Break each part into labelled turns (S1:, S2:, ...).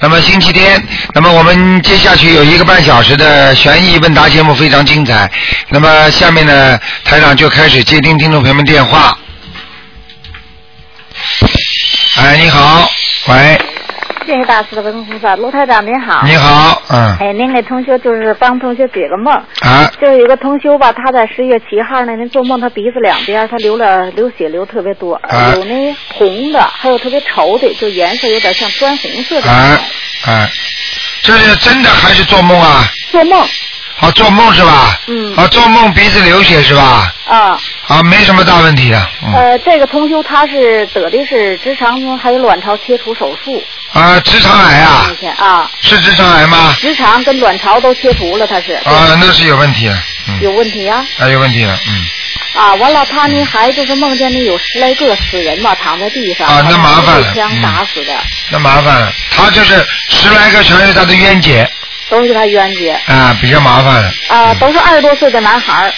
S1: 那么星期天。那么我们接下去有一个半小时的悬疑问答节目，非常精彩。那么下面呢，台长就开始接听听众朋友们电话。哎，你好，喂，
S2: 谢谢大师的文菩萨，卢台长您好。
S1: 你好，嗯，
S2: 哎，您给同学就是帮同学解个梦，
S1: 啊，
S2: 就是有个同学吧，他在十月七号那天做梦，他鼻子两边他流了流血流特别多，
S1: 啊。
S2: 有那红的，还有特别稠的，就颜色有点像砖红色的。
S1: 啊，啊，这是真的还是做梦啊？
S2: 做梦
S1: 啊，做梦是吧？
S2: 嗯。
S1: 啊，做梦鼻子流血是吧？
S2: 啊，
S1: 啊，没什么大问题的。嗯。
S2: 呃，这个同修他是得的是直肠还有卵巢切除手术，
S1: 啊，直肠癌啊？
S2: 啊，
S1: 是直肠癌吗？
S2: 直肠跟卵巢都切除了，他是。
S1: 啊，那是有问题
S2: 有问题啊。
S1: 啊有问题了，嗯，
S2: 啊，完了，他呢还就是梦见呢有十来个死人吧，躺在地上，
S1: 啊那麻烦了
S2: 被枪打死的，
S1: 那麻烦了，他就是十来个全是他的冤结
S2: 都是他冤结。
S1: 啊，比较麻烦了
S2: 啊，都是二十多岁的男孩儿，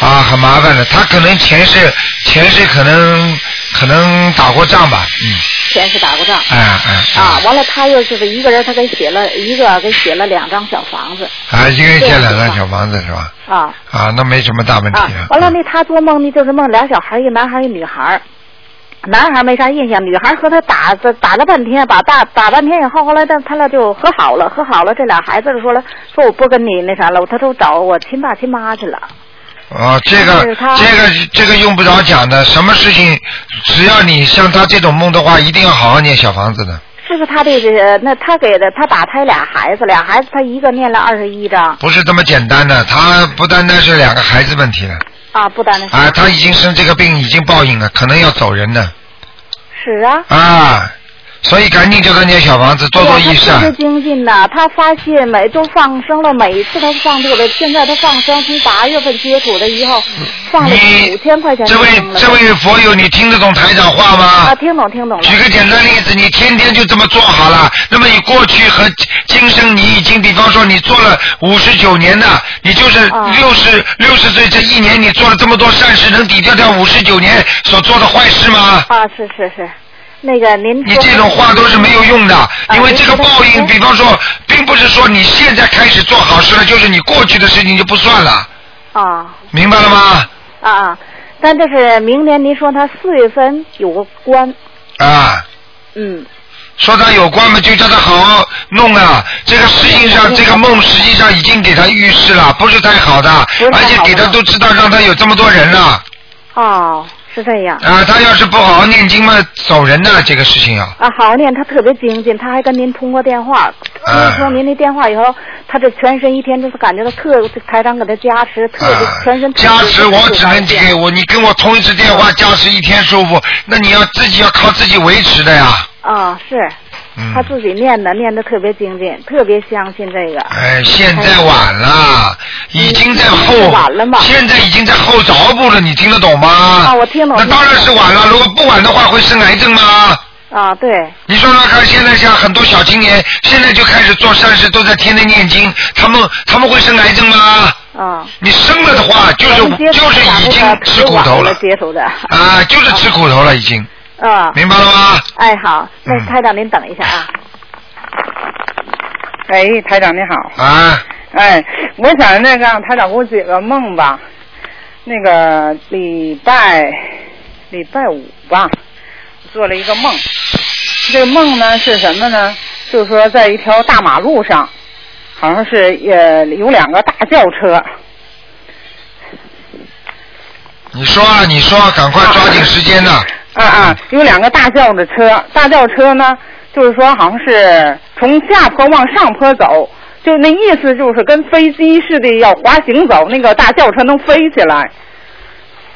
S1: 啊，很麻烦的，他可能前世前世可能可能打过仗吧，嗯，
S2: 前世打过仗。
S1: 哎哎
S2: 啊，完了，他又就是一个人，他给写了一个，给写了两张小房子
S1: 啊，一个人写两张小房子是吧？
S2: 啊
S1: 啊，那没什么大问题
S2: 啊
S1: 了。。
S2: 完了那，他做梦呢，就是梦俩小孩，一个男孩，一个女孩儿。男孩没啥印象，女孩和他打打打了半天，把打打半天以后，后来他他俩就和好了，和好了，这俩孩子就说了，说我不跟你那啥了，他都找我亲爸亲妈去了。
S1: 哦，这个这个这个用不着讲的，什么事情只要你像他这种梦的话，一定要好好念小房子的。
S2: 是不是他这个？那他给的他打胎俩孩子，俩孩子他一个念了二十一章
S1: 不是这么简单的，他不单单是两个孩子问题了
S2: 啊，不单单是
S1: 啊，他已经生这个病，已经报应了，可能要走人的。
S2: 是啊。
S1: 啊，所以赶紧叫他念小房子，多多益
S2: 哎呀他。精进呐，他发现每都放生了，每一次他放这个，现在他放生从八月份接触的以后，放了
S1: 你
S2: 五千块钱
S1: 这位这位佛友，你听得懂台长话吗啊，
S2: 听懂听懂了。
S1: 举个简单例子，你天天就这么做好了，那么你过去和今生你已经，比方说你做了五十九年的，你就是
S2: 啊
S1: 六十六十岁这一年你做了这么多善事，能抵掉掉五十九年所做的坏事吗？
S2: 啊，是是是，那个您
S1: 你这种话都是没有用的，因为这个报应，比方说，并不是说你现在开始做好事了，就是你过去的事情就不算了，
S2: 啊
S1: 明白了吗？
S2: 啊啊，但这是明年您说他四月份有个官，
S1: 啊，
S2: 嗯。
S1: 说他有官嘛，就叫他好好弄啊。这个实际上，这个梦实际上已经给他预示了，不是太好的，
S2: 是太好的。
S1: 而且给他都知道让他有这么多人了。
S2: 哦，是这样。
S1: 啊。他要是不好好念经嘛，走人的这个事情啊。
S2: 啊，好好念，他特别精进，他还跟您通过电话。
S1: 哎
S2: 听说您的电话以后，他这全身一天就是感觉到特台长给他加持，特别、
S1: 啊
S2: 全身
S1: 加持我只能给我，你跟我通一次电话加持一天舒服，那你要自己要靠自己维持的呀。
S2: 啊，是
S1: 嗯
S2: 他。自己念的，念的特别精进，特别相信这个。
S1: 哎，现在晚了，已经在后
S2: 嗯晚了嘛，
S1: 现在已经在后着步了，你听得懂吗？
S2: 啊我听懂
S1: 那当然是晚了，如果不晚的话，会生癌症吗？
S2: 啊，对，
S1: 你说说看，现在像很多小青年，现在就开始做善事，都在天天念经，他们他们会生癌症吗？
S2: 啊。
S1: 你生了的话，就是就是已经吃苦头了
S2: 了，接触的。
S1: 啊，就是吃苦头了，已经，
S2: 啊。
S1: 明白了吗？
S2: 哎，好，那
S1: 嗯
S2: 台长您等一下啊。
S3: 哎，台长你好。
S1: 啊，
S3: 哎，我想那个让台长给我解个梦吧。那个礼拜礼拜五吧，做了一个梦。这个梦呢是什么呢？就是说在一条大马路上，好像是呃有两个大轿车。
S1: 你说啊，你说，赶快抓紧时间呐！
S3: 啊啊啊，有两个大轿的车，大轿车呢，就是说好像是从下坡往上坡走，就那意思就是跟飞机似的要滑行走，那个大轿车能飞起来，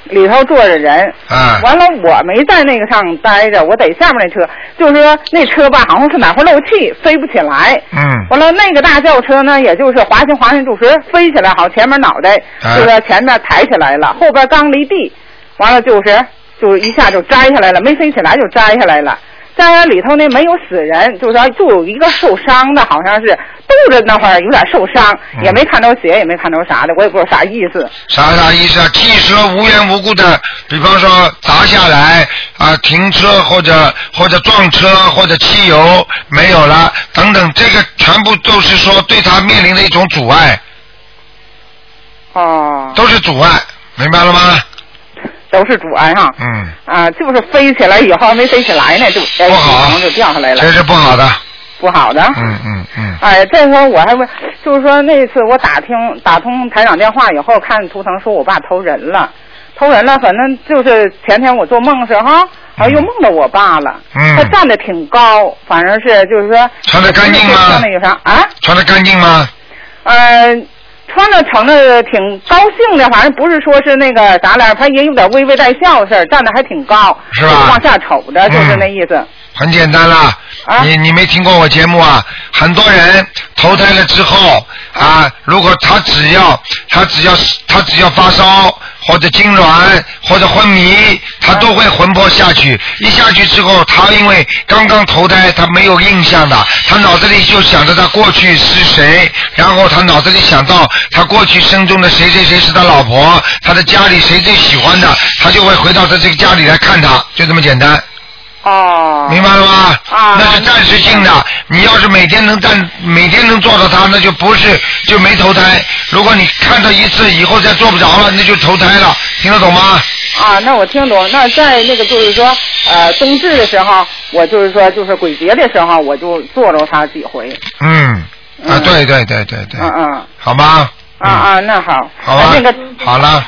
S3: 里头坐着人。
S1: 啊
S3: 完了，我没在那个上待着，我在下面那车，就是说那车吧，好像是哪块漏气，飞不起来。
S1: 嗯
S3: 完了，那个大轿车呢，也就是滑行滑行，就是飞起来，好前面脑袋就是前面抬起来了，后边刚离地，完了就是就一下就摘下来了，没飞起来就摘下来了。摘下来里头呢没有死人，就是说就有一个受伤的，好像是肚子那块儿有点受伤，
S1: 嗯
S3: 也没看着血，也没看着啥的，我也不知道啥意思。
S1: 啥啥意思啊？汽车无缘无故的，比方说砸下来啊、停车或者或者撞车或者汽油没有了等等，这个全部都是说对他面临的一种阻碍，
S3: 哦，
S1: 都是阻碍，明白了吗？
S3: 都是阻碍哈。
S1: 嗯，
S3: 啊，就是飞起来以后没飞起来呢，就哎
S1: 不好
S3: 可能就掉下来了
S1: 这，是不好的。
S3: 不好的。
S1: 嗯嗯嗯，
S3: 哎，这时候我还问，就是说那次我打听打通台长电话以后，看图腾说我爸投人了，偷人了，反正就是前天我做梦的时候，好像又梦到我爸了，
S1: 嗯
S3: 他站的挺高，反正是就是说
S1: 穿的干净吗
S3: 啊，
S1: 穿的干净吗？
S3: 呃。穿着成的挺高兴的，反正不是说是那个啥来，他也有点微微带笑的事儿，站的还挺高，
S1: 是吧
S3: 就是往下瞅着，就是那意思。
S1: 很简单啦，
S3: 啊
S1: 你你没听过我节目啊？很多人投胎了之后啊，如果他只要他只要他只要发烧或者痉挛或者昏迷，他都会魂魄下去。一下去之后，他因为刚刚投胎，他没有印象的，他脑子里就想着他过去是谁，然后他脑子里想到他过去生中的谁谁谁是他老婆，他的家里谁最喜欢的，他就会回到他这个家里来看他，就这么简单。
S3: 哦，
S1: 明白了吗？
S3: 啊
S1: 那是暂时性的。你要是每天能站，每天能做到它，那就不是就没投胎。如果你看到一次以后再做不着了，那就投胎了。听得懂吗？
S3: 啊，那我听懂。那在那个就是说，呃，冬至的时候，我就是说，就是鬼节的时候，我就做着它几回。
S1: 嗯，啊，
S3: 嗯
S1: 对对对对对，
S3: 嗯嗯，
S1: 好吗。
S3: 啊啊，那好。
S1: 好吧
S3: 那个
S1: 好了，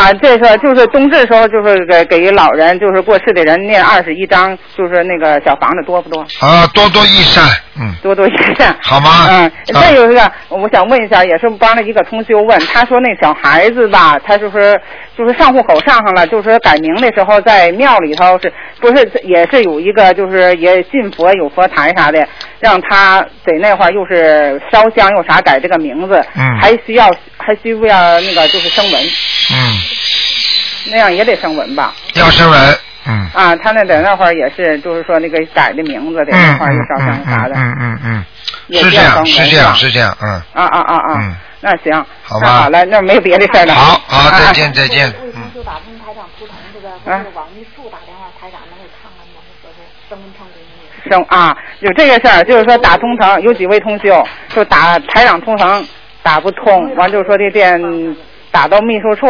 S3: 啊，这个就是冬至的时候，就是给给老人，就是过世的人念二十一章，就是那个小房子多不多？
S1: 啊，多多益善，嗯，
S3: 多多益善。
S1: 好吗？
S3: 嗯，
S1: 啊
S3: 再有一个，我想问一下，也是帮了一个同学问，他说那小孩子吧，他就是就是上户口上上了，就是改名的时候在庙里头是不是也是有一个就是也信佛有佛台啥的，让他在那块儿又是烧香又啥改这个名字，
S1: 嗯
S3: 还需要还需不要那个就是声纹，
S1: 嗯，
S3: 那样也得声纹吧？
S1: 要声纹，嗯。
S3: 啊，他那在那块儿也是，就是说那个改的名字在那
S1: 嗯
S3: 块儿又烧
S1: 嗯
S3: 香啥的，
S1: 嗯嗯嗯
S3: 也
S1: 嗯，是这样，是这样，是这样，嗯，
S3: 啊啊啊啊！
S1: 嗯
S3: 那行，
S1: 好吧
S3: 那好了，那没有别的事儿了。
S1: 好好，
S3: 啊
S1: 再见再见，嗯。
S4: 就打通台长图腾这个，
S3: 啊
S4: 这个往密处打电话，台长能给看看吗？说是登文成功的。
S3: 生啊，有这个事儿，就是说打通城，有几位同修就打台长通城打不通，完就说这电打到秘书处，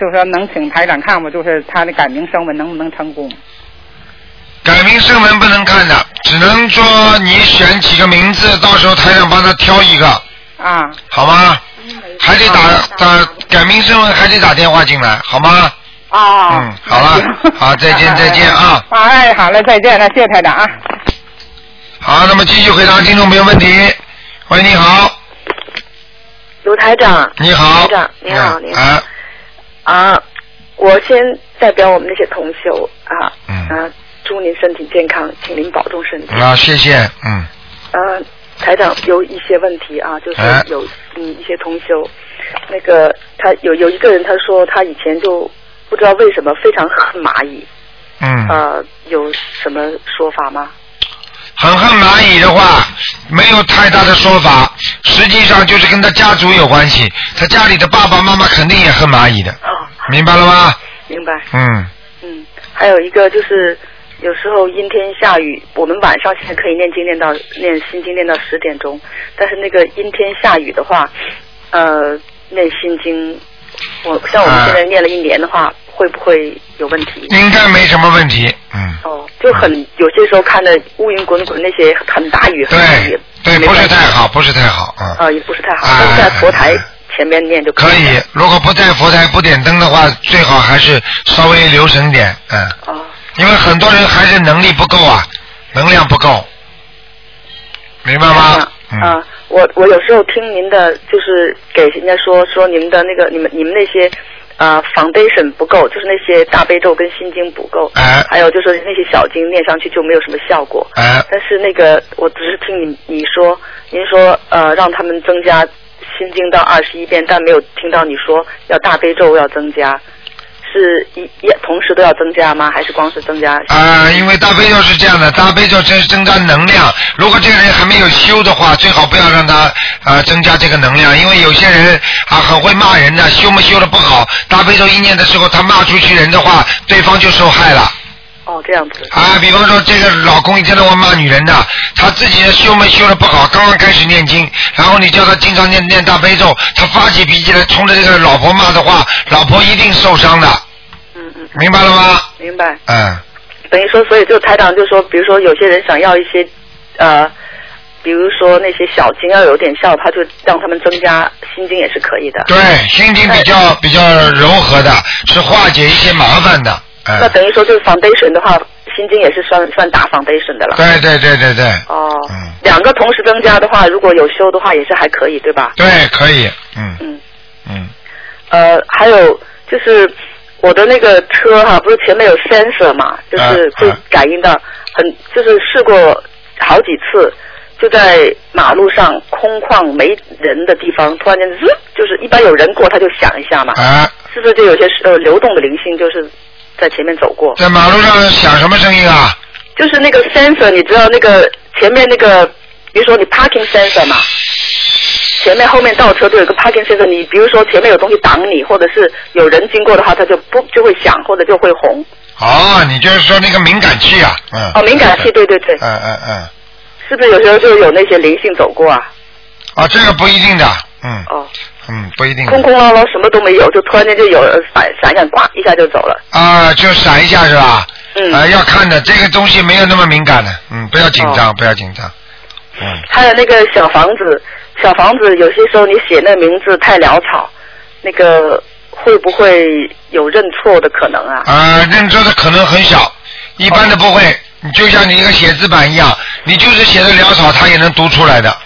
S3: 就说能请台长看吗？就是他的改名声纹能不能成功？
S1: 改名声纹不能看的，只能说你选几个名字，到时候台长帮他挑一个，
S3: 啊
S1: 好吗？还得打打改名声纹，还得打电话进来，好吗？
S3: 啊！
S1: 嗯好了好再见再见啊
S3: 啊！哎，好了，再见了，谢谢台长啊。
S1: 好，那么继续回答听众朋友问题。喂，你好，
S5: 卢台长，
S1: 你好，
S5: 台长，你好，你好。
S1: 啊，
S5: 啊！我先代表我们那些同修啊，
S1: 嗯。
S5: 啊，祝您身体健康，请您保重身体。
S1: 啊，谢谢，嗯，
S5: 呃，台长有一些问题啊，就是
S1: 哎。
S5: 有嗯一些同修，那个他有有一个人他说他以前就不知道为什么非常恨蚂蚁，
S1: 嗯，
S5: 呃，有什么说法吗？
S1: 很恨蚂蚁的话，没有太大的说法，实际上就是跟他家族有关系，他家里的爸爸妈妈肯定也恨蚂蚁的，
S5: 哦，
S1: 明白了吗？
S5: 明白。
S1: 嗯，
S5: 嗯，还有一个就是有时候阴天下雨，我们晚上现在可以念经念到念心经念到十点钟，但是那个阴天下雨的话，呃，念心经，我像我们现在念了一年的话，会不会有问题？
S1: 应该没什么问题，嗯，
S5: 哦，就很有些时候看的乌云滚滚，那些很大雨，很大雨。
S1: 对，对，不是太好，不是太好，嗯。
S5: 啊，也不是太好，都是在佛台前面念就
S1: 可
S5: 以了。
S1: 以，如果不在佛台不点灯的话，最好还是稍微留神点，嗯，
S5: 哦，
S1: 因为很多人还是能力不够啊，能量不够，明白吗？嗯，
S5: 啊，我我有时候听您的，就是给人家说说你们的那个你们你们那些呃 foundation 不够，就是那些大悲咒跟心经不够，
S1: 哎。
S5: 还有就是那些小经念上去就没有什么效果。
S1: 哎，
S5: 但是那个我只是听你你说，您说呃让他们增加心经到二十一遍，但没有听到你说要大悲咒要增加，是一一同时都要增加吗？还是光是增加？
S1: 啊、因为大悲咒是这样的，大悲咒增增加能量。如果这个人还没有修的话，最好不要让他啊、增加这个能量，因为有些人啊很会骂人的，修没修的不好，大悲咒一念的时候，他骂出去人的话，对方就受害了。
S5: 哦，这样子。
S1: 啊，比方说这个老公一天到晚骂女人的，他自己修没修的不好，刚刚开始念经，然后你叫他经常念念大悲咒，他发起脾气来冲着这个老婆骂的话，老婆一定受伤的。
S5: 嗯嗯，
S1: 明白了吗？
S5: 明白。
S1: 嗯。
S5: 等于说，所以就台长就说，比如说有些人想要一些呃，比如说那些小经要有点效，他就让他们增加心经也是可以的。
S1: 对，心经比较比较柔和的，是化解一些麻烦的。嗯
S5: 那，等于说就是 foundation 的话，心经也是算算打 foundation 的了。
S1: 对对对对对，
S5: 哦，
S1: 嗯，
S5: 两个同时增加的话，如果有修的话，也是还可以，对吧？
S1: 对，可以，嗯。
S5: 嗯。
S1: 嗯，
S5: 呃，还有就是我的那个车哈，不是前面有 sensor 嘛，就是会
S1: 啊。
S5: 感应到很，就是试过好几次，就在马路上空旷没人的地方，突然间滋，就是一般有人过，他就响一下嘛，
S1: 啊，
S5: 是不是就有些呃流动的灵性就是在前面走过？
S1: 在马路上响什么声音啊？
S5: 就是那个 sensor，你知道那个前面那个，比如说你 parking sensor 嘛，前面后面倒车都有一个 parking sensor，你比如说前面有东西挡你，或者是有人经过的话，它就不就会响，或者就会红。
S1: 哦，你就是说那个敏感器啊？嗯。
S5: 哦，敏感器，对对对，
S1: 嗯嗯嗯，
S5: 是不是有时候就有那些灵性走过啊？
S1: 啊，这个不一定的，嗯
S5: 哦，
S1: 嗯，不一定
S5: 空空落落什么都没有，就突然间就有人闪闪一下，呱一下就走了。
S1: 啊，就闪一下是吧？
S5: 嗯
S1: 啊，要看的，这个东西没有那么敏感的，嗯，不要紧张，
S5: 哦
S1: 不要紧张，嗯，
S5: 还有那个小房子，小房子有些时候你写那名字太潦草，那个会不会有认错的可能啊？
S1: 啊，认错的可能很小，一般的不会。你就像你一个写字板一样，你就是写的潦草，他也能读出来的，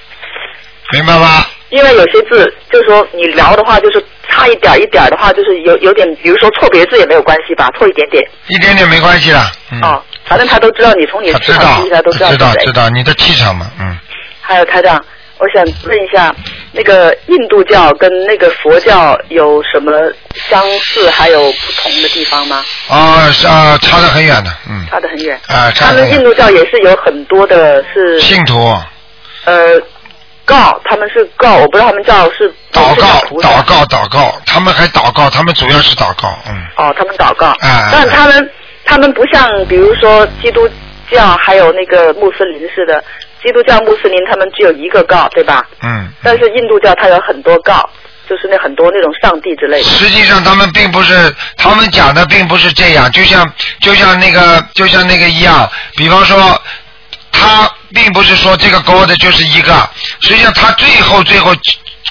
S1: 明白吗？
S5: 因为有些字，就是说你聊的话，就是差一点一点的话，就是有有点，比如说错别字也没有关系吧，错一点点。
S1: 一点点没关系的，嗯，
S5: 哦，反正他都知道你从你的气听起来都知道
S1: 知。道知道你的气场嘛，嗯，
S5: 还有台长，我想问一下，那个印度教跟那个佛教有什么相似还有不同的地方吗？
S1: 啊是啊，差得很远的，嗯，
S5: 差得很远。
S1: 啊，差
S5: 他们
S1: 得很远。
S5: 印度教也是有很多的是
S1: 信徒
S5: 呃告，他们是告，我不知道他们叫是是
S1: 祷告祷告祷告，他们还祷告，他们主要是祷告，嗯，
S5: 哦，他们祷告，
S1: 嗯
S5: 但他们他们不像比如说基督教还有那个穆斯林似的，基督教穆斯林他们只有一个告，对吧？
S1: 嗯。
S5: 但是印度教它有很多告，就是那很多那种上帝之类的。
S1: 实际上他们并不是，他们讲的并不是这样，就像就像那个就像那个一样，比方说，他并不是说这个高的就是一个，实际上他最后最后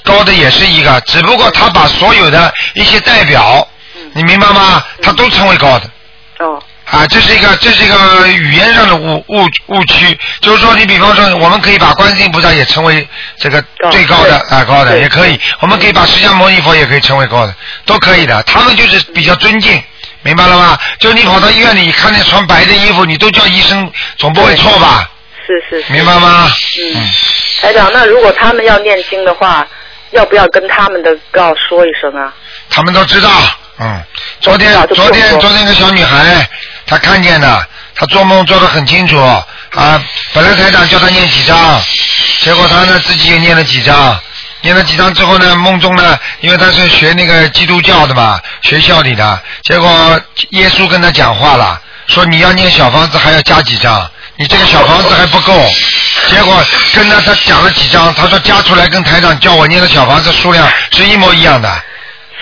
S1: 高的也是一个，只不过他把所有的一些代表，你明白吗？他都称为高的。
S5: 哦
S1: 啊，这是一个这是一个语言上的误误误区，就是说，你比方说，我们可以把观世音菩萨也称为这个最高的
S5: 对
S1: 啊高的，也可以，我们可以把释迦牟尼佛也可以称为高的，都可以的。他们就是比较尊敬，明白了吗？就你跑到医院里看见穿白的衣服，你都叫医生，总不会错吧？
S5: 是是是。
S1: 明白吗？
S5: 嗯，台长，那如果他们要念经的话，要不要跟他们的告说一声啊？
S1: 他们都知道，嗯，昨天昨天昨天一个小女孩，她看见的，她做梦做得很清楚啊。本来台长叫她念几张，结果她呢自己也念了几张，念了几张之后呢，梦中呢，因为她是学那个基督教的嘛，学校里的，结果耶稣跟她讲话了，说你要念小房子还要加几张，你这个小房子还不够。结果跟他他讲了几张，他说加出来跟台长叫我念的小房子数量是一模一样的。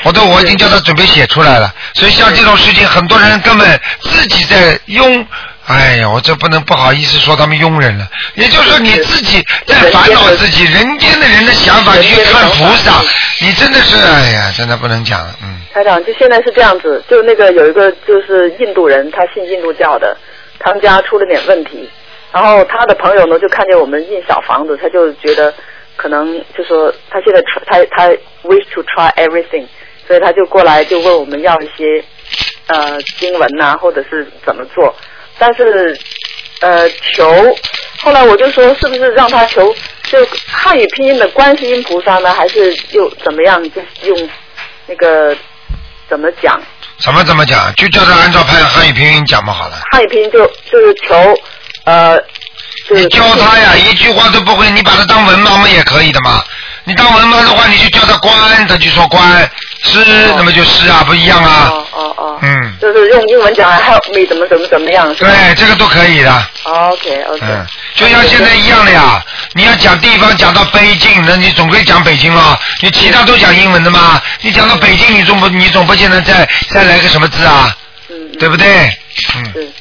S1: 我都我已经叫他准备写出来了，所以像这种事情，很多人根本自己在庸。哎呀，我这不能不好意思说他们庸人了。也就是说，你自己在烦恼自己，人间的人的想法，你去看菩萨，你真的是哎呀，真的不能讲了，嗯。
S5: 台长，就现在是这样子，就那个有一个就是印度人，他信印度教的，他们家出了点问题，然后他的朋友呢就看见我们印小房子，他就觉得可能就说他现在他他 wish to try everything，所以他就过来就问我们要一些呃经文呐、或者是怎么做，但是呃求，后来我就说是不是让他求就汉语拼音的观世音菩萨呢，还是又怎么样？就用那个怎么讲？
S1: 怎么怎么讲？就叫他按照汉汉语拼音讲嘛，好了。
S5: 汉语拼音就就是求呃，就是
S1: 你教他呀，一句话都不会，你把他当文盲嘛也可以的嘛。你当文盲的话，你就叫他关，他就说关；是，那么就是啊，不一样啊。
S5: 哦哦哦，
S1: 嗯，
S5: 就是用英文讲 help me 怎么怎么怎么样，
S1: 对，这个都可以的。
S5: ？OK OK，
S1: 嗯，就像现在一样的呀。你要讲地方讲到北京，那你总归讲北京了。你其他都讲英文的嘛？你讲到北京，你总不你总不见得再再来个什么字啊？
S5: 嗯，
S1: 对不对？嗯
S5: 是。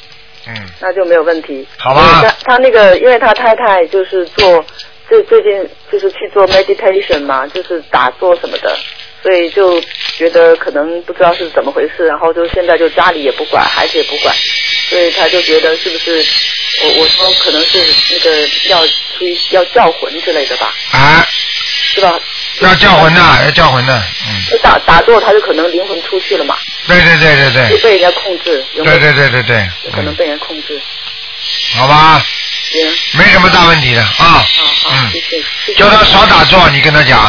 S1: 嗯，
S5: 那就没有问题。
S1: 好吧
S5: 他他那个，因为他太太就是做最最近就是去做 meditation 嘛，就是打坐什么的，所以就觉得可能不知道是怎么回事，然后就现在就家里也不管，孩子也不管，所以他就觉得是不是我我说可能是那个要出于要叫魂之类的吧，
S1: 啊，
S5: 是吧？
S1: 要叫魂的，要叫魂的。嗯，
S5: 就打打坐，他就可能灵魂出去了嘛，
S1: 对对对对对，
S5: 就被人家控制，有没有
S1: 对对对对对，嗯，
S5: 有可能被人控制。
S1: 好吧，
S5: 行，
S1: 没什么大问题的啊。
S5: 好好，
S1: 嗯
S5: 谢，谢。谢谢
S1: 叫他少打坐，你跟他讲，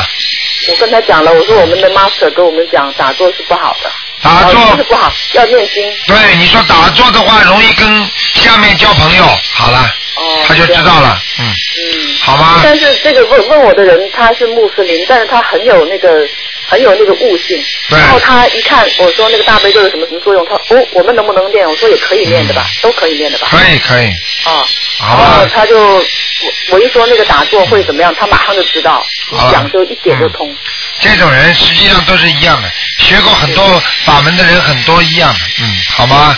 S5: 我跟他讲了，我说我们的 master 跟我们讲，打坐是不好的，
S1: 打坐
S5: 哦不好，要念经。
S1: 对你说打坐的话，容易跟下面交朋友。好了，
S5: 哦，
S1: 他就知道了，嗯，
S5: 嗯。
S1: 好吗？
S5: 但是这个问问我的人他是穆斯林，但是他很有那个很有那个悟性。
S1: 对。
S5: 然后他一看我说那个大悲咒有什么什么作用，他哦我们能不能练？我说也可以练的吧，都可以练的吧。
S1: 可以可以，
S5: 啊，
S1: 好
S5: 然后，他就我我一说那个打坐会怎么样，他马上就知道，一讲就一点就通。
S1: 这种人实际上都是一样的，学过很多法门的人很多一样的，嗯，好吗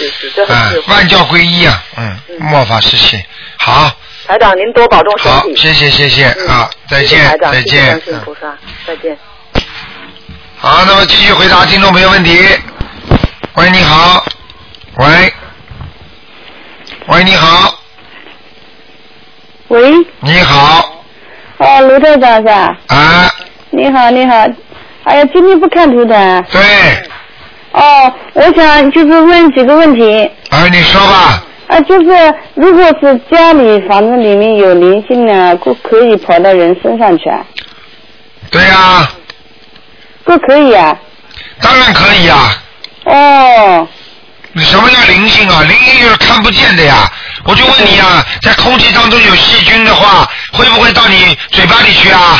S1: 嗯万教归一啊，嗯，
S5: 嗯。
S1: 末法时期，好，
S5: 台长您多保重身
S1: 好，
S5: 体。
S1: 谢谢谢谢
S5: 嗯。
S1: 啊，再见再见
S5: 菩萨，再见。
S1: 好，那么继续回答听众朋友问题。喂，你好，喂，喂，你好，
S6: 喂，
S1: 你好，
S6: 哦，卢队长是吧？
S1: 啊，
S6: 你好，你好。哎呀，今天不看图的。
S1: 对，
S6: 哦，我想就是问几个问题。
S1: 啊，你说吧，
S6: 啊，就是如果是家里房子里面有灵性呢，可可以跑到人身上去啊？
S1: 对呀、
S6: 不可以啊？
S1: 当然可以啊、
S6: 哦，
S1: 你什么叫灵性啊？灵性就是看不见的呀。我就问你啊，在空气当中有细菌的话，会不会到你嘴巴里去啊？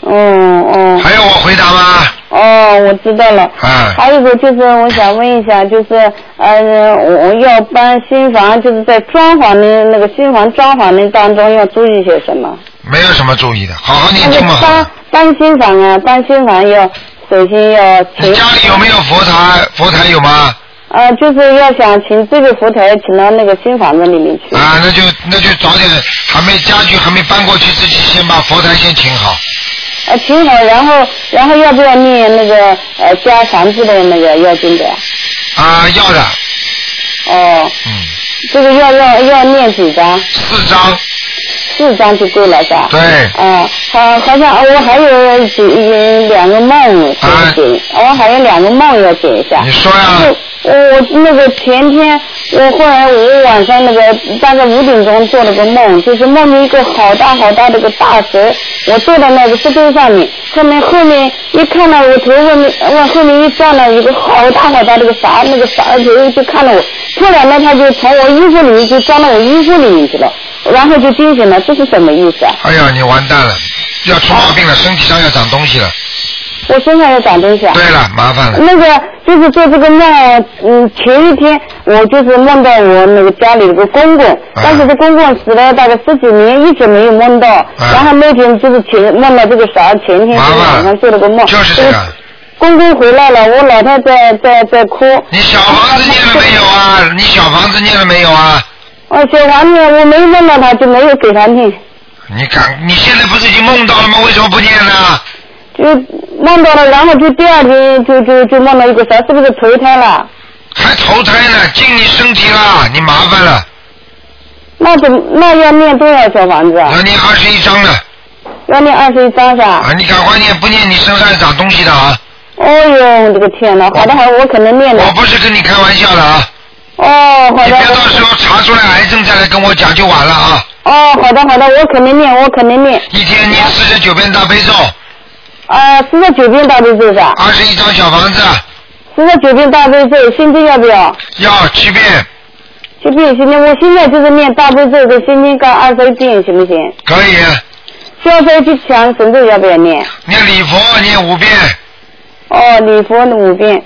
S6: 哦哦
S1: 还要我回答吗？
S6: 哦，我知道了。
S1: 啊，
S6: 还有一个就是，我想问一下，就是呃，我要搬新房，就是在装潢的那个新房装潢的当中要注意些什么？
S1: 没有什么注意的，好好念
S6: 那个
S1: 经嘛。
S6: 搬搬新房啊，搬新房要首先要请
S1: 家里有没有佛台？佛台有吗？
S6: 呃，就是要想请这个佛台请到那个新房子里面去。
S1: 啊，那就那就早点，还没家具还没搬过去之前，先把佛台先请好。
S6: 呃，请好，然后然后要不要念那个呃加房子的那个要经的？
S1: 啊，要的，
S6: 哦，
S1: 嗯，
S6: 这个要要要念几张？
S1: 四张，
S6: 四张就够了是吧？
S1: 对，
S6: 啊，好，好像我还有几呃两个梦
S1: 啊
S6: 要解，我还有两个梦要解一下。
S1: 你说呀
S6: 就是我我那个前天，我后来我晚上那个大概五点钟做了个梦，就是梦见一个好大好大的一个大蛇，我坐在那个石头上面，后面后面一看到我头后面往后面一转了一个好大好大的一个啥那个啥头就看了我，突然呢他就从我衣服里面就钻到我衣服里面去了，然后就惊醒了，这是什么意思啊？
S1: 哎呀，你完蛋了，要出毛病了，身体上要长东西了。
S6: 我身上要长东西啊。
S1: 对了，麻烦了。
S6: 那个就是做这个梦，嗯，前一天我就是梦到我那个家里有个公公，但是这公公死了大概十几年，一直没有梦到。然后那天就是前梦到这个啥，前天就是晚上做了个梦。
S1: 就是这个。
S6: 公公回来了，我老太在在在哭。
S1: 你小房子念了没有啊？你小房子念了没有啊？
S6: 哦，小房子我没梦到他，就没有给他念。
S1: 你看，你现在不是已经梦到了吗？为什么不念呢？
S6: 就梦到了，然后就第二天就就就梦到一个啥，是不是投胎了？
S1: 还投胎呢，进你身体了，你麻烦了。
S6: 那怎么那要念多少小房子啊？
S1: 要念二十一章呢。
S6: 要念二十一章是吧？
S1: 啊，你赶快念，不念你身上长东西的啊！
S6: 哎呦，我的个天呐！好的好，我可能念的。
S1: 我不是跟你开玩笑的啊！
S6: 哦，好的。
S1: 你别到时候查出来癌症再来跟我讲就晚了啊！
S6: 哦哦，好的好的，我肯定念，我肯定念。
S1: 一天念四十九遍大悲咒，
S6: 啊，四十九遍大悲咒是吧？
S1: 二十一张小房子，
S6: 四十九遍大悲咒，心经要不要？
S1: 要七遍，
S6: 七遍心经，我现在就是念大悲咒的心经各二十一遍，行不行？
S1: 可以。
S6: 消灾吉祥神咒要不要念？
S1: 念礼佛念五遍，
S6: 哦，礼佛的五遍。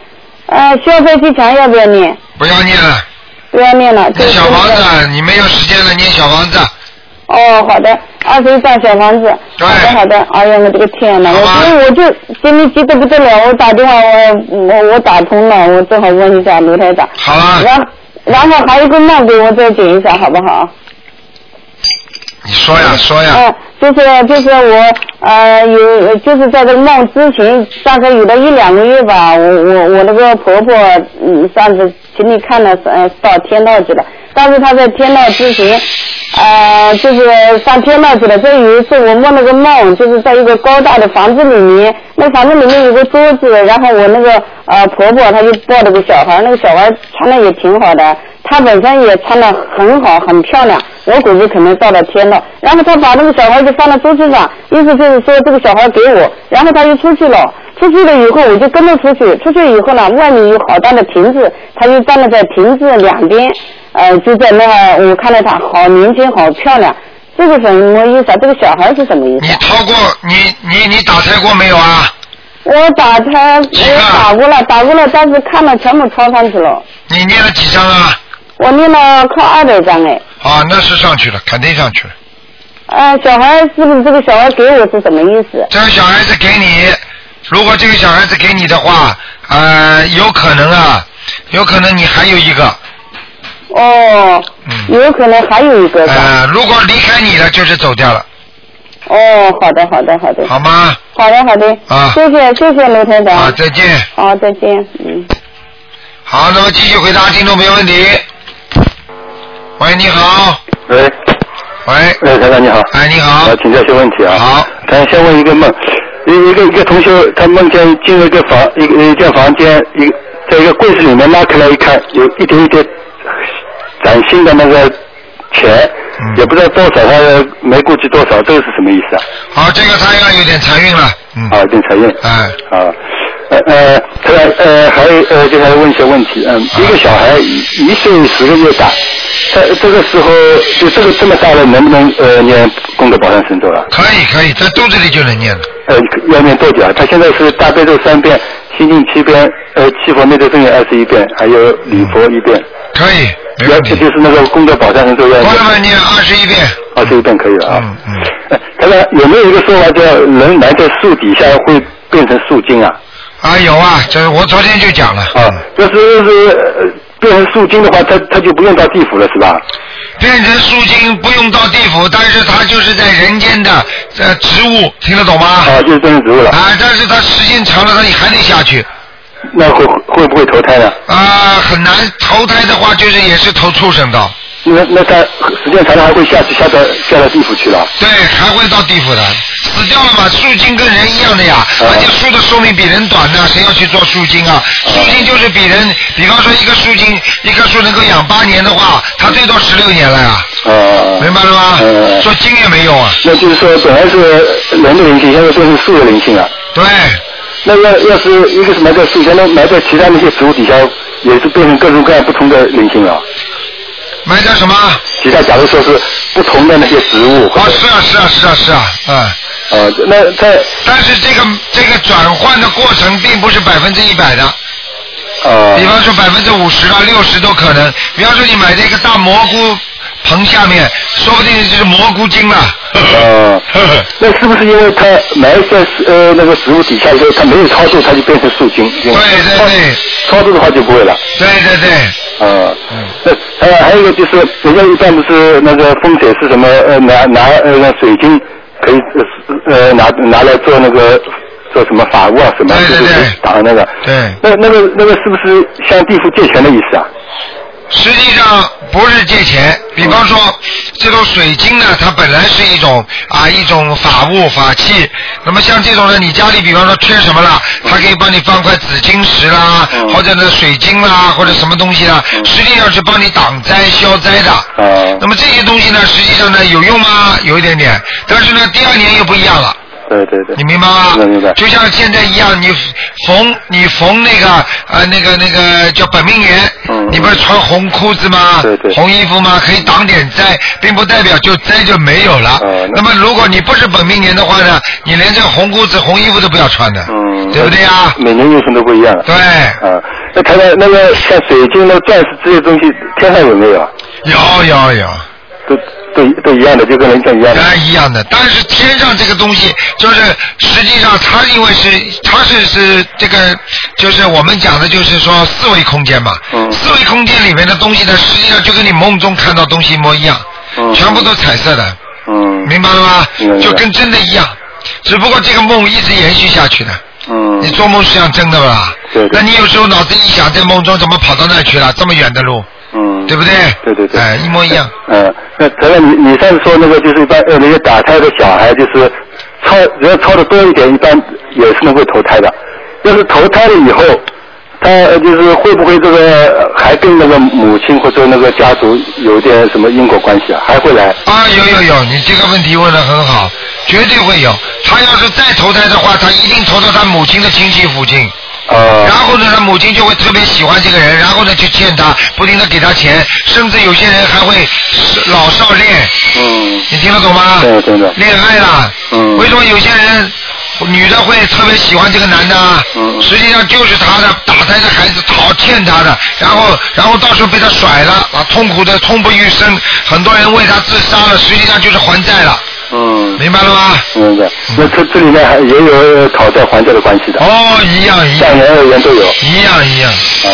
S6: 呃，消灾吉祥要不要念？
S1: 不要念了。
S6: 不要念了。
S1: 念小房子，你没有时间了，念小房子。
S6: 哦，好的，二十一张小房子。
S1: 对。
S6: 好的，好的。哎呀，我这个天呐，我所以我就今天急得不得了，我打电话我我我打通了，我正好问一下卢台长。
S1: 好了。
S6: 然后然后还有一个梦给我再讲一下，好不好？
S1: 你说呀，说呀。
S6: 哦，就是就是我呃有就是在这个梦之前，大概有的一两个月吧，我我我那个婆婆嗯上次请你看了呃到天道去了，但是他在天道之前呃就是上天道去了。这有一次我梦了个梦，就是在一个高大的房子里面，那房子里面有个桌子，然后我那个呃婆婆她就抱着个小孩，那个小孩穿的也挺好的。她本身也穿的很好，很漂亮。我估计可能到了天了。然后她把那个小孩就放在桌子上，意思就是说这个小孩给我。然后她就出去了，出去了以后我就跟着出去。出去以后呢，外面有好大的亭子，她就站了在亭子两边，呃，就在那我看到她好年轻，好漂亮。这个什么意思啊？这个小孩是什么意思？
S1: 你掏过你你你打胎过没有啊？
S6: 我打胎，我打过了，打过了，但是看了全部抄上去了。
S1: 你念了几张啊？
S6: 我念了快二百张哎。
S1: 啊，那是上去了，肯定上去了。
S6: 呃，小孩是不是这个小孩给我是什么意思？
S1: 这个小孩子给你，如果这个小孩子给你的话，呃，有可能啊，有可能你还有一个。
S6: 哦。
S1: 嗯。
S6: 有可能还有一个。
S1: 呃，如果离开你了，就是走掉了。
S6: 哦，好的，好的，好的。
S1: 好吗？
S6: 好的，好的。
S1: 啊。
S6: 谢谢，谢谢卢台长。
S1: 啊，再见。
S6: 好，再见，嗯。
S1: 好，那么继续回答听众没问题。喂，你好。
S7: 喂。
S1: 喂。
S7: 哎，台长你好。
S1: 哎，你好。
S7: 啊，请教一些问题啊。
S1: 好。
S7: 咱先问一个梦，一一个一个同学，他梦见进入一个房，一个一间房间，一个在一个柜子里面拉开来一看，有一点一点崭新的那个钱，也不知道多少，他没估计多少，这个是什么意思啊？
S1: 好，这个他要有点财运了。嗯。
S7: 啊，有点财运。
S1: 哎。
S7: 啊。呃呃，他呃还呃，就还问一些问题，嗯，一个小孩一一岁十个月大，在这个时候就这个这么大了，能不能呃念功德宝山神咒了？
S1: 可以可以，在肚子里就能念了。
S7: 呃，要念多久啊？他现在是大悲咒三遍，心经七遍，呃，七佛灭罪真言二十一遍，还有礼佛一遍。
S1: 可以，没问题。
S7: 要就是那个功德宝山神咒要。
S1: 功德宝念二十一遍。
S7: 二十一遍可以了啊。
S1: 嗯嗯。
S7: 他说有没有一个说法叫人埋在树底下会变成树精啊？
S1: 啊，有啊，这我昨天就讲了。
S7: 啊，要是是变成树精的话，他他就不用到地府了，是吧？
S1: 变成树精不用到地府，但是它就是在人间的呃植物，听得懂吗？
S7: 啊，就是变成植物了。
S1: 啊，但是它时间长了，他还得下去。
S7: 那会会不会投胎呢？
S1: 啊，很难投胎的话，就是也是投畜生道。
S7: 那那他时间长了还会下去下到下到地府去了？
S1: 对，还会到地府的。死掉了嘛，树精跟人一样的呀，而且树的寿命比人短呢，谁要去做树精啊？树精就是比人，比方说一个树精，一棵树能够养八年的话，它最多十六年了呀。
S7: 哦。
S1: 明白了吗？
S7: 嗯。
S1: 做精也没用啊。
S7: 那就是说，本来是人的灵性，现在变成树的灵性了。
S1: 对。
S7: 那要要是一个是埋在树下，那埋在其他那些植物底下，也是变成各种各样不同的灵性了。
S1: 埋在什么？
S7: 其他假如说是不同的那些植物。
S1: 啊，是啊，是啊，是啊，是啊，嗯。
S7: 啊，那在。
S1: 但是这个这个转换的过程并不是百分之一百的。
S7: 呃。
S1: 比方说百分之五十啊、六十都可能。比方说你买这个大蘑菇棚下面，说不定就是蘑菇精了。
S7: 啊。那是不是因为它埋在呃那个植物底下以后，它没有超度，它就变成树精？
S1: 对对对。
S7: 超度的话就不会了。
S1: 对对对。
S7: 啊。嗯。那呃还有一个就是，人家一般不是那个风水是什么呃拿拿呃水晶可以呃呃拿拿来做那个做什么法物啊什么，就是打那个。
S1: 对。
S7: 那那个那个是不是向地府借钱的意思啊？
S1: 实际上不是借钱，比方说这种水晶呢，它本来是一种啊一种法物法器。那么像这种呢，你家里比方说缺什么了，它可以帮你放块紫晶石啦，或者呢水晶啦，或者什么东西啦，实际上是帮你挡灾消灾的。
S7: 啊
S1: 那么这些东西呢，实际上呢有用吗？有一点点，但是呢第二年又不一样了。
S7: 对对对。
S1: 你明白吗？
S7: 明白明白。
S1: 就像现在一样，你逢你逢那个呃那个那个叫本命年，
S7: 嗯
S1: 你不是穿红裤子吗？
S7: 对对
S1: 红衣服吗？可以挡点灾，并不代表就灾就没有了。
S7: 嗯
S1: 那么如果你不是本命年的话呢，你连这个红裤子、红衣服都不要穿的，
S7: 嗯，
S1: 对不对呀？
S7: 每年运程都不一样。
S1: 对，
S7: 啊，那台长，那个像水晶、那钻石这些东西，天上有没有啊？
S1: 有有有。
S7: 都都都一样的，就跟人家一样的。
S1: 啊，一样的，但是天上这个东西，就是实际上它因为是它是是这个，就是我们讲的就是说四维空间嘛，
S7: 嗯
S1: 四维空间里面的东西呢，实际上就跟你梦中看到东西一模一样，
S7: 嗯
S1: 全部都彩色的，
S7: 嗯
S1: 明白了吗？就跟真的一样，只不过这个梦一直延续下去的。
S7: 嗯
S1: 你做梦是像真的吧？
S7: 对对
S1: 那你有时候脑子一想，在梦中怎么跑到那去了？这么远的路，
S7: 嗯，
S1: 对不对？
S7: 对对对
S1: 哎，一模一样。
S7: 嗯，那台长，你你上次说那个就是一般呃那些打胎的小孩，就是超只要超的多一点，一般也是能够投胎的。要是投胎了以后，他呃就是会不会这个呃还跟那个母亲或者那个家族有点什么因果关系啊？还会来？
S1: 啊，有有有，你这个问题问的很好，绝对会有。他要是再投胎的话，他一定投到他母亲的亲戚附近。
S7: 呃
S1: 然后呢，他母亲就会特别喜欢这个人，然后呢就欠他，不停的给他钱，甚至有些人还会老少恋。
S7: 嗯，
S1: 你听得懂吗？
S7: 对真的。
S1: 恋爱了。
S7: 嗯
S1: 为什么有些人女的会特别喜欢这个男的啊？
S7: 嗯
S1: 实际上就是他的打胎的孩子讨欠他的，然后然后到时候被他甩了，啊，痛苦的痛不欲生，很多人为他自杀了，实际上就是还债了，
S7: 嗯，
S1: 明白了吗？
S7: 明白。那这这里面还也有讨债还债的关系的。
S1: 哦，一样一样
S7: 像，言而言都有。
S1: 一样一样。
S7: 啊，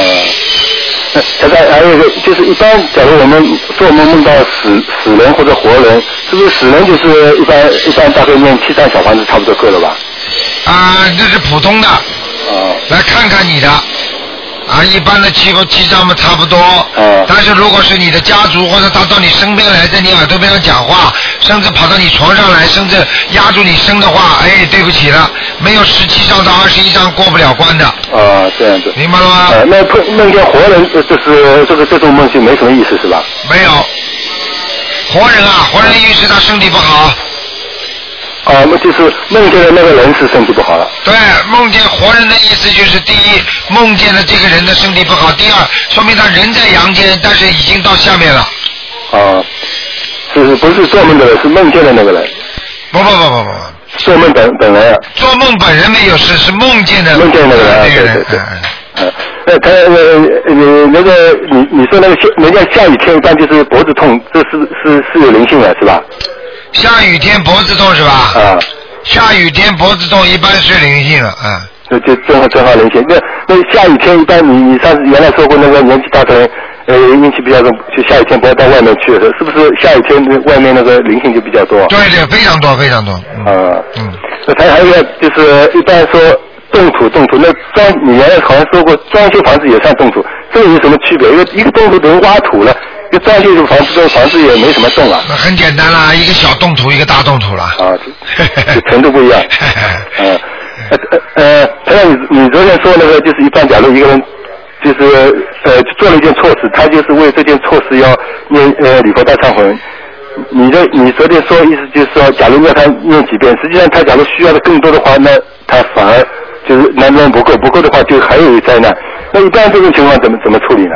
S7: 那现在还有一个，就是一般，假如我们做梦梦到死死人或者活人，是不是死人就是一般一般大概念七张小房子差不多够了吧？
S1: 啊，这是普通的，
S7: 啊、
S1: 来看看你的。啊，一般的七七张嘛差不多。
S7: 嗯
S1: 但是如果是你的家族或者他到你身边来，在你耳朵边上讲话，甚至跑到你床上来，甚至压住你身的话，哎，对不起了，没有十七张到二十一张过不了关的，
S7: 啊、这样子。
S1: 明白了吗？
S7: 呃，那碰梦见活人，呃就是这个这种梦就没什么意思是吧？
S1: 没有。活人啊，活人预示他身体不好，
S7: 啊，那就是梦见的那个人是身体不好了。
S1: 对，梦见活人的意思就是第一，梦见了这个人的身体不好；第二，说明他人在阳间，但是已经到下面了。
S7: 啊，是是不是做梦的人，是梦见的那个人，
S1: 不不不不不，
S7: 做梦本本人啊。
S1: 做梦本人没有事，是梦见的
S7: 梦见那个人。对对对
S1: 嗯
S7: 呃，那他呃你那个你你说那个下人家下雨天一般就是脖子痛，这是是是有灵性的是吧？
S1: 下雨天脖子痛是吧？
S7: 啊，
S1: 下雨天脖子痛一般是灵性了，啊。
S7: 那就正好正好灵性。那那下雨天一般你你上次原来说过那个年纪大的人，呃阴气比较重，就下雨天不要到外面去，是不是下雨天外面那个灵性就比较多？
S1: 对对，非常多非常多。嗯
S7: 啊，
S1: 嗯，
S7: 那他还有一个就是一般说动土动土，那装你原来好像说过装修房子也算动土，这个有什么区别？因为一个动土等于挖土了，一个装修的房子这个房子也没什么动啊。
S1: 那很简单啦，一个小动土，一个大动土了。
S7: 啊，程度不一样。嗯，呃呃呃，台长，你你昨天说那个就是一般，假如一个人就是呃做了一件错事，他就是为这件错事要念呃礼佛大忏悔。你的你昨天说意思就是说，假如要他念几遍，实际上他假如需要的更多的话，那他反而就是难念不够，不够的话就还有一灾难。那一般这种情况怎么怎么处理呢？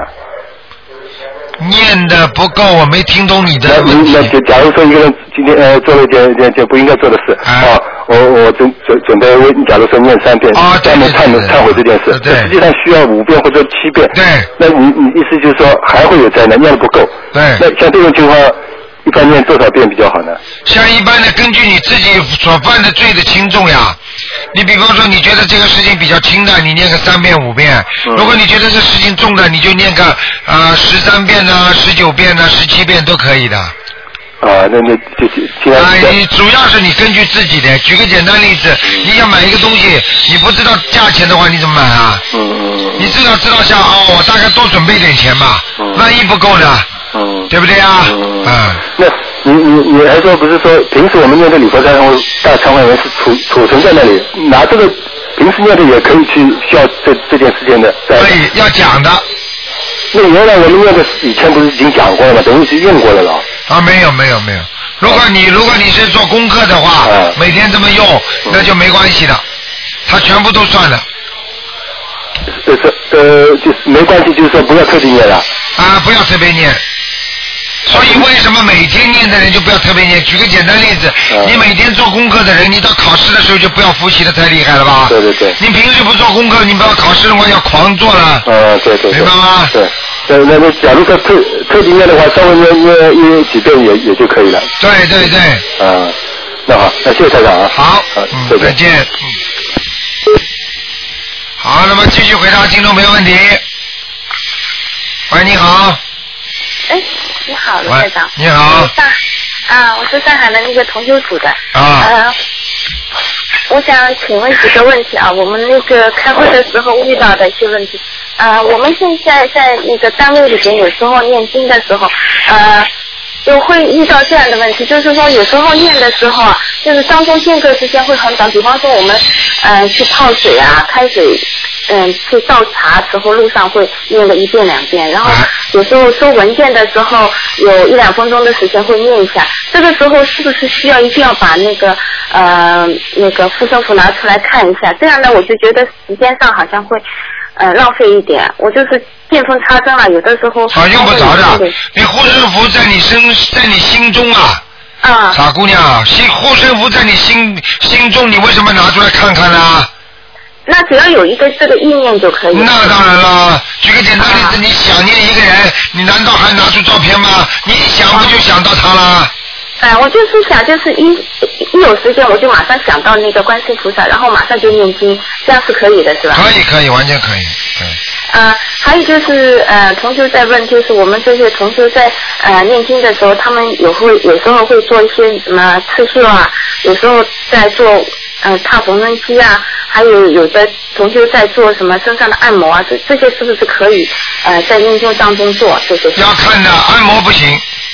S1: 念的不够，我没听懂你的
S7: 那
S1: 问题。
S7: 那那。假假如说一个人今天呃做了一件一件件不应该做的事，
S1: 啊。
S7: 啊，我我准准准备为你假如说念三遍，
S1: 啊对
S7: 专门忏忏悔这件事，
S1: 对。
S7: 实际上需要五遍或者七遍，
S1: 对。
S7: 那你你意思就是说还会有灾难，念的不够，
S1: 对。
S7: 那像这种情况，一般念多少遍比较好呢？
S1: 像一般的，根据你自己所犯的罪的轻重呀。你比方说，你觉得这个事情比较轻的，你念个三遍五遍；
S7: 嗯
S1: 如果你觉得这事情重的，你就念个啊十三遍呢、十九遍呢、十七遍都可以的。
S7: 啊，那那就就
S1: 啊，你主要是你根据自己的。举个简单例子，你想买一个东西，你不知道价钱的话，你怎么买啊？
S7: 嗯
S1: 你至少知道下哦，我大概多准备点钱吧，
S7: 嗯
S1: 万一不够呢，
S7: 嗯。
S1: 对不对啊？
S7: 嗯
S1: 嗯，
S7: 那你你你还说不是说平时我们念的礼佛大忏大忏悔文是储储存在那里，拿这个平时念的也可以去需要这这件事情的，在
S1: 所以要讲的
S7: 那原来我们念的以前不是已经讲过了吗？等于是用过了了。
S1: 啊，没有没有没有。如果你如果你是做功课的话，
S7: 嗯
S1: 每天这么用，那就没关系的，它全部都算了
S7: 呃是呃就是没关系，就是说不要特地念了。
S1: 啊，不要随便念。所以为什么每天念的人就不要特别念？举个简单例子，
S7: 嗯
S1: 你每天做功课的人，你到考试的时候就不要复习的太厉害了吧？
S7: 对对对
S1: 你平时不做功课，你不要考试的话要狂做了。
S7: 嗯，对对对。
S1: 明白吗
S7: 对。那那那，假如说特特地念的话，稍微念念念几遍也也就可以了。
S1: 对对对，
S7: 啊，那好，那谢谢台长啊。
S1: 好，
S7: 好，
S1: 嗯，
S7: 再
S1: 再见。嗯。好，那么继续回答听众朋友问题。喂，你好。
S8: 哎，你好，卢
S1: 喂
S8: 台长。
S1: 你好
S8: 我是上啊，我是上海的那个同修组的。
S1: 啊
S8: 呃，我想请问几个问题啊，我们那个开会的时候遇到的一些问题。呃，我们现在在那个单位里边，有时候念经的时候，呃。就会遇到这样的问题，就是说有时候念的时候啊，就是当中间隔时间会很短。比方说我们呃去泡水啊、开水，嗯、去倒茶时候路上会念个一遍两遍，然后有时候收文件的时候有一两分钟的时间会念一下。这个时候是不是需要一定要把那个呃那个护身符拿出来看一下？这样呢，我就觉得时间上好像会呃浪费一点。我就是见缝插针了，有的时候
S1: 啊，用不着的，你护身符在你身，在你心中啊。
S8: 啊。
S1: 傻姑娘，心护身符在你心心中，你为什么拿出来看看呢？
S8: 那只要有一个这个意念就可以。
S1: 那当然了，举个简单例子，你想念一个人，你难道还拿出照片吗？你一想不就想到他了？
S8: 哎，我就是想，就是一一有时间我就马上想到那个观世菩萨，然后马上就念经，这样是可以的，是吧？
S1: 可以，可以，完全可以。
S8: 呃，还有就是呃，同学在问，就是我们这些同学在呃念经的时候，他们有会有时候会做一些什么刺绣啊，有时候在做呃烫缝纫机啊，还有有的同学在做什么身上的按摩啊，这这些是不是可以呃在念经当中做这些？
S1: 要看的，按摩不行。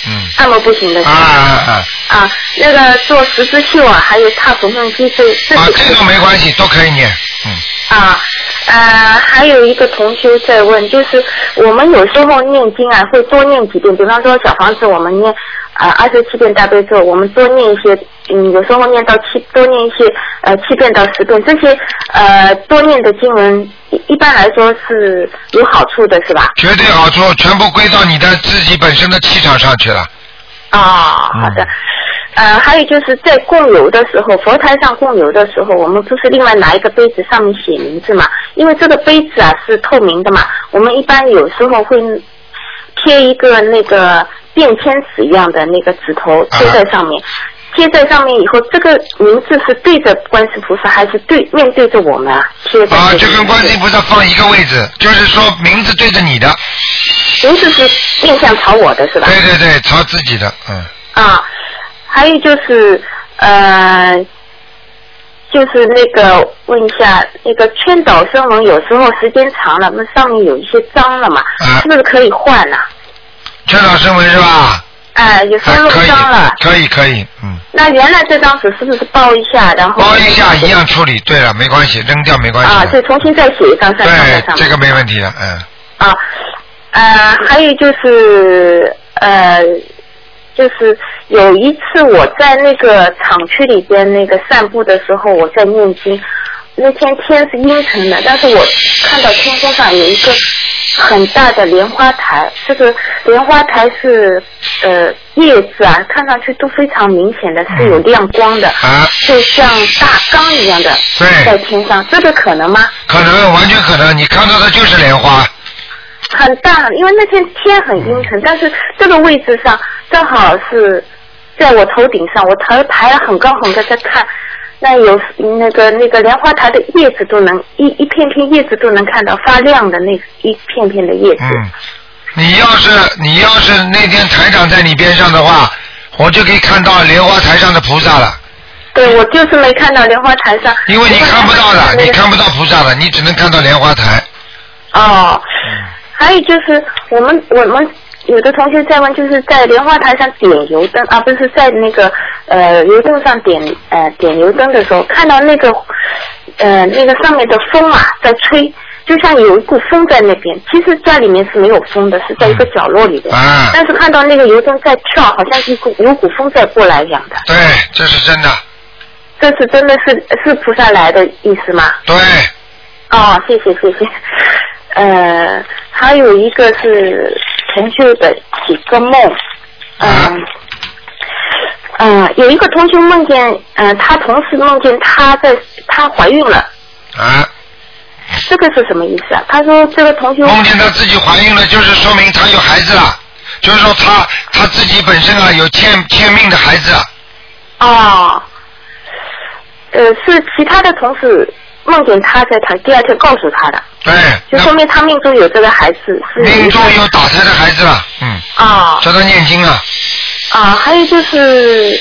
S1: 嗯。
S8: 按摩不行的是
S1: 啊
S8: 吧？
S1: 啊啊！
S8: 啊，那个做十字绣啊，还有踏缝纫机，这这
S1: 啊，这个没关系，都可以念。嗯。
S8: 啊，呃，还有一个同学在问，就是我们有时候念经啊，会多念几遍，比方说小房子，我们念啊二十七遍大悲咒，我们多念一些，嗯，有时候念到七，多念一些呃七遍到十遍，这些呃多念的经文，一一般来说是有好处的，是吧？
S1: 绝对好处，全部归到你的自己本身的气场上去了。
S8: 啊，好的。呃，还有就是在供油的时候，佛台上供油的时候，我们不是另外拿一个杯子，上面写名字嘛？因为这个杯子啊是透明的嘛，我们一般有时候会贴一个那个便签纸一样的那个纸头贴在上面。贴在上面以后，这个名字是对着观世菩萨，还是对面对着我们啊？贴在
S1: 啊，就跟观世菩萨放一个位置，就是说名字对着你的。
S8: 名字是面向朝我的是吧？
S1: 对对对，朝自己的，嗯。
S8: 啊，还有就是呃，就是那个问一下，那个劝导声纹有时候时间长了，那上面有一些脏了嘛，
S1: 啊
S8: 是不是可以换呢、
S1: 劝导声纹是吧？
S8: 哎、有时候弄
S1: 可以
S8: 脏了，，
S1: 可以可以，嗯，
S8: 那原来这张纸是不是包一下，然后
S1: 包一下一样处理。对了，没关系，扔掉没关系
S8: 啊，
S1: 的。
S8: 就重新再写一张
S1: 对。这个没问题的，嗯。
S8: 啊，呃，还有就是呃，就是有一次我在那个厂区里边那个散步的时候，我在念经。那天天是阴沉的，但是我看到天空上有一个很大的莲花台，这个莲花台是呃叶子啊，看上去都非常明显的是有亮光的，
S1: 啊，
S8: 就像大缸一样的
S1: 对
S8: 在天上，这个可能吗？
S1: 可能完全可能，你看到的就是莲花。
S8: 很大，因为那天天很阴沉，但是这个位置上正好是在我头顶上，我头抬得很高很高在看，那有那个那个莲花台的叶子都能一一片片叶子都能看到发亮的那一片片的叶子。
S1: 嗯，你要是你要是那天台长在你边上的话，我就可以看到莲花台上的菩萨了。
S8: 对，我就是没看到莲花台上。
S1: 因为你看不到的，你看不到菩萨了，你只能看到莲花台。
S8: 哦，还有就是我们我们有的同学在问，就是在莲花台上点油灯啊，不是在那个呃油灯上点呃点油灯的时候，看到那个呃那个上面的风啊在吹，就像有一股风在那边。其实在里面是没有风的，是在一个角落里的。
S1: 啊
S8: 但是看到那个油灯在跳，好像一股有股风在过来一样的。
S1: 对，这是真的。
S8: 这是真的是是菩萨来的意思吗？
S1: 对。
S8: 哦，谢谢谢谢。呃，还有一个是同学的几个梦，嗯、嗯、有一个同学梦见，嗯、他同事梦见他在她怀孕了，
S1: 啊，
S8: 这个是什么意思啊？他说这个同学
S1: 梦见她自己怀孕了，就是说明她有孩子了，就是说她她自己本身啊有欠欠命的孩子。
S8: 啊，呃，是其他的同事梦见他在他第二天告诉他的，
S1: 对，
S8: 就说明他命中有这个孩子是
S1: 命中有打胎的孩子了，嗯，
S8: 啊
S1: 叫他念经啊，
S8: 啊，还有就是，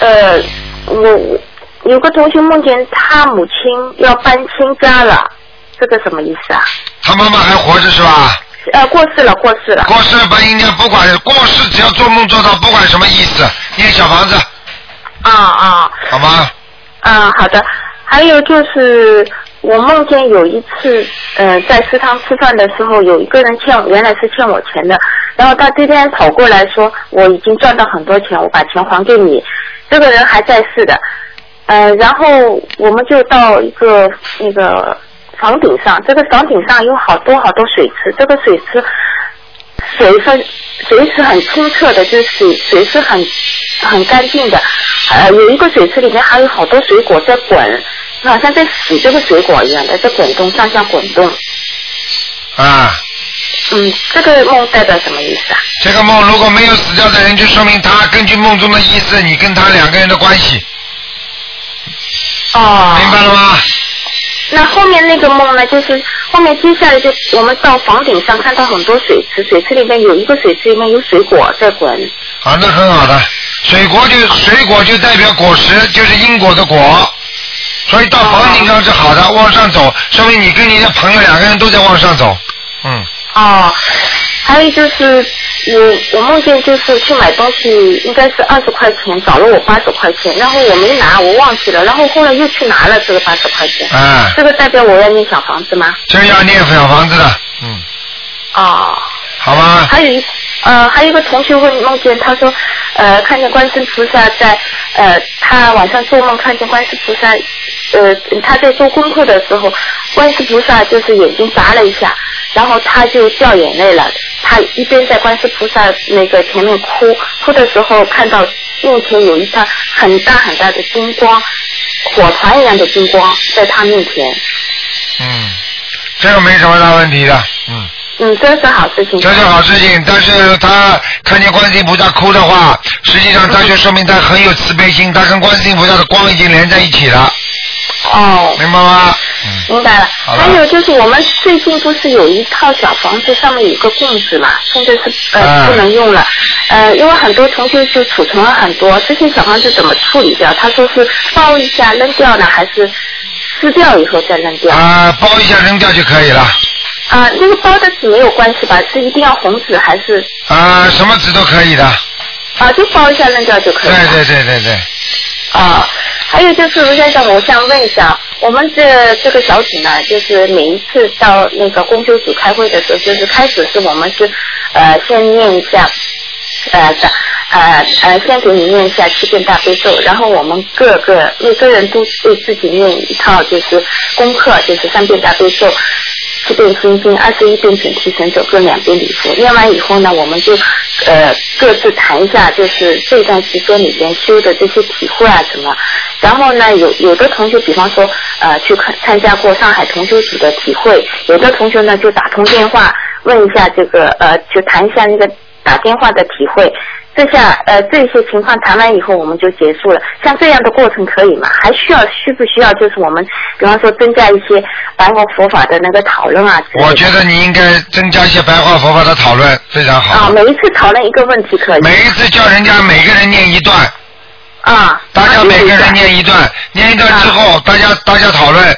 S8: 呃，我我有个同学梦见他母亲要搬新家了，这个什么意思啊？
S1: 他妈妈还活着是吧？
S8: 呃，过世了，过世了。
S1: 过世了搬新家，不管过世，只要做梦做到，不管什么意思，念小房子，
S8: 啊啊
S1: 好吗？
S8: 嗯，好的。还有就是，我梦见有一次，呃，在食堂吃饭的时候，有一个人欠，原来是欠我钱的，然后他这天跑过来说，我已经赚到很多钱，我把钱还给你。这个人还在世的，呃，然后我们就到一个那个房顶上，这个房顶上有好多好多水池，这个水池水分水是很清澈的，就是水水是很很干净的。呃，有一个水池里面还有好多水果在滚，好像在洗这个水果一样的，在滚动，上下滚动。
S1: 啊，
S8: 嗯，这个梦代表什么意思啊？
S1: 这个梦如果没有死掉的人，就说明他根据梦中的意思，你跟他两个人的关系，
S8: 哦。
S1: 明白了吗？
S8: 那后面那个梦呢？就是后面接下来就我们到房顶上看到很多水池，水池里面有一个水池里面有水果在滚。
S1: 啊，那很好的，水果就水果就代表果实，就是因果的果，所以到房顶上是好的，往上走，说明你跟你的朋友两个人都在往上走，嗯，
S8: 哦，还有就是我我梦见就是去买东西，应该是二十块钱，找了我八十块钱，然后我没拿，我忘记了，然后后来又去拿了这个八十块钱。
S1: 嗯
S8: 这个代表我要念小房子吗？
S1: 这要念小房子的，嗯，
S8: 哦。
S1: 好吗？
S8: 还有一呃，还有一个同学问梦见，他说呃看见观世音菩萨在呃他晚上做梦看见观世音菩萨呃他在做功课的时候，观世音菩萨就是眼睛眨了一下，然后他就掉眼泪了。他一边在观世音菩萨那个前面哭，哭的时候看到面前有一团很大很大的金光，火团一样的金光在他面前。
S1: 嗯，这个没什么大问题的，嗯。
S8: 嗯，这是好事情。
S1: 这是好事情，但是他看见观世音菩萨哭的话，实际上他就说明他很有慈悲心，他跟观世音菩萨的光已经连在一起了，
S8: 哦。
S1: 明白吗？
S8: 明白了。
S1: 了
S8: 还有就是我们最近不是有一套小房子，上面有一个供子嘛，现在是呃、
S1: 嗯
S8: 不能用了。呃，因为很多同学就储存了很多，这些小房子怎么处理掉？他说是包一下扔掉呢，还是撕掉以后再扔掉？
S1: 啊，包一下扔掉就可以了，
S8: 啊，那个包的纸没有关系吧？是一定要红纸还是
S1: 啊，什么纸都可以的，
S8: 啊？就包一下扔掉就可以了。
S1: 对对对对对，
S8: 啊，还有就是卢先生，我想问一下，我们这这个小组呢，就是每一次到那个公修组开会的时候，就是开始是我们是呃先念一下。呃的呃呃，先给你念一下七遍大悲咒，然后我们各个每个人都为自己念一套就是功课，就是三遍大悲咒，四遍心经，二十一遍准提神咒，各两遍礼佛。念完以后呢，我们就呃各自谈一下，就是这段时间里边修的这些体会啊什么。然后呢，有有的同学，比方说呃去看参加过上海同修组的体会，有的同学呢就打通电话问一下这个呃，就谈一下那个打电话的体会。这下呃这些情况谈完以后我们就结束了。像这样的过程可以吗？还需要需不需要就是我们比方说增加一些白话佛法的那个讨论啊？
S1: 我觉得你应该增加一些白话佛法的讨论，非常好。
S8: 啊，每一次讨论一个问题可以。
S1: 每一次叫人家每个人念一段，
S8: 啊。
S1: 大家每个人念一段，念一段之后，大家大家讨论。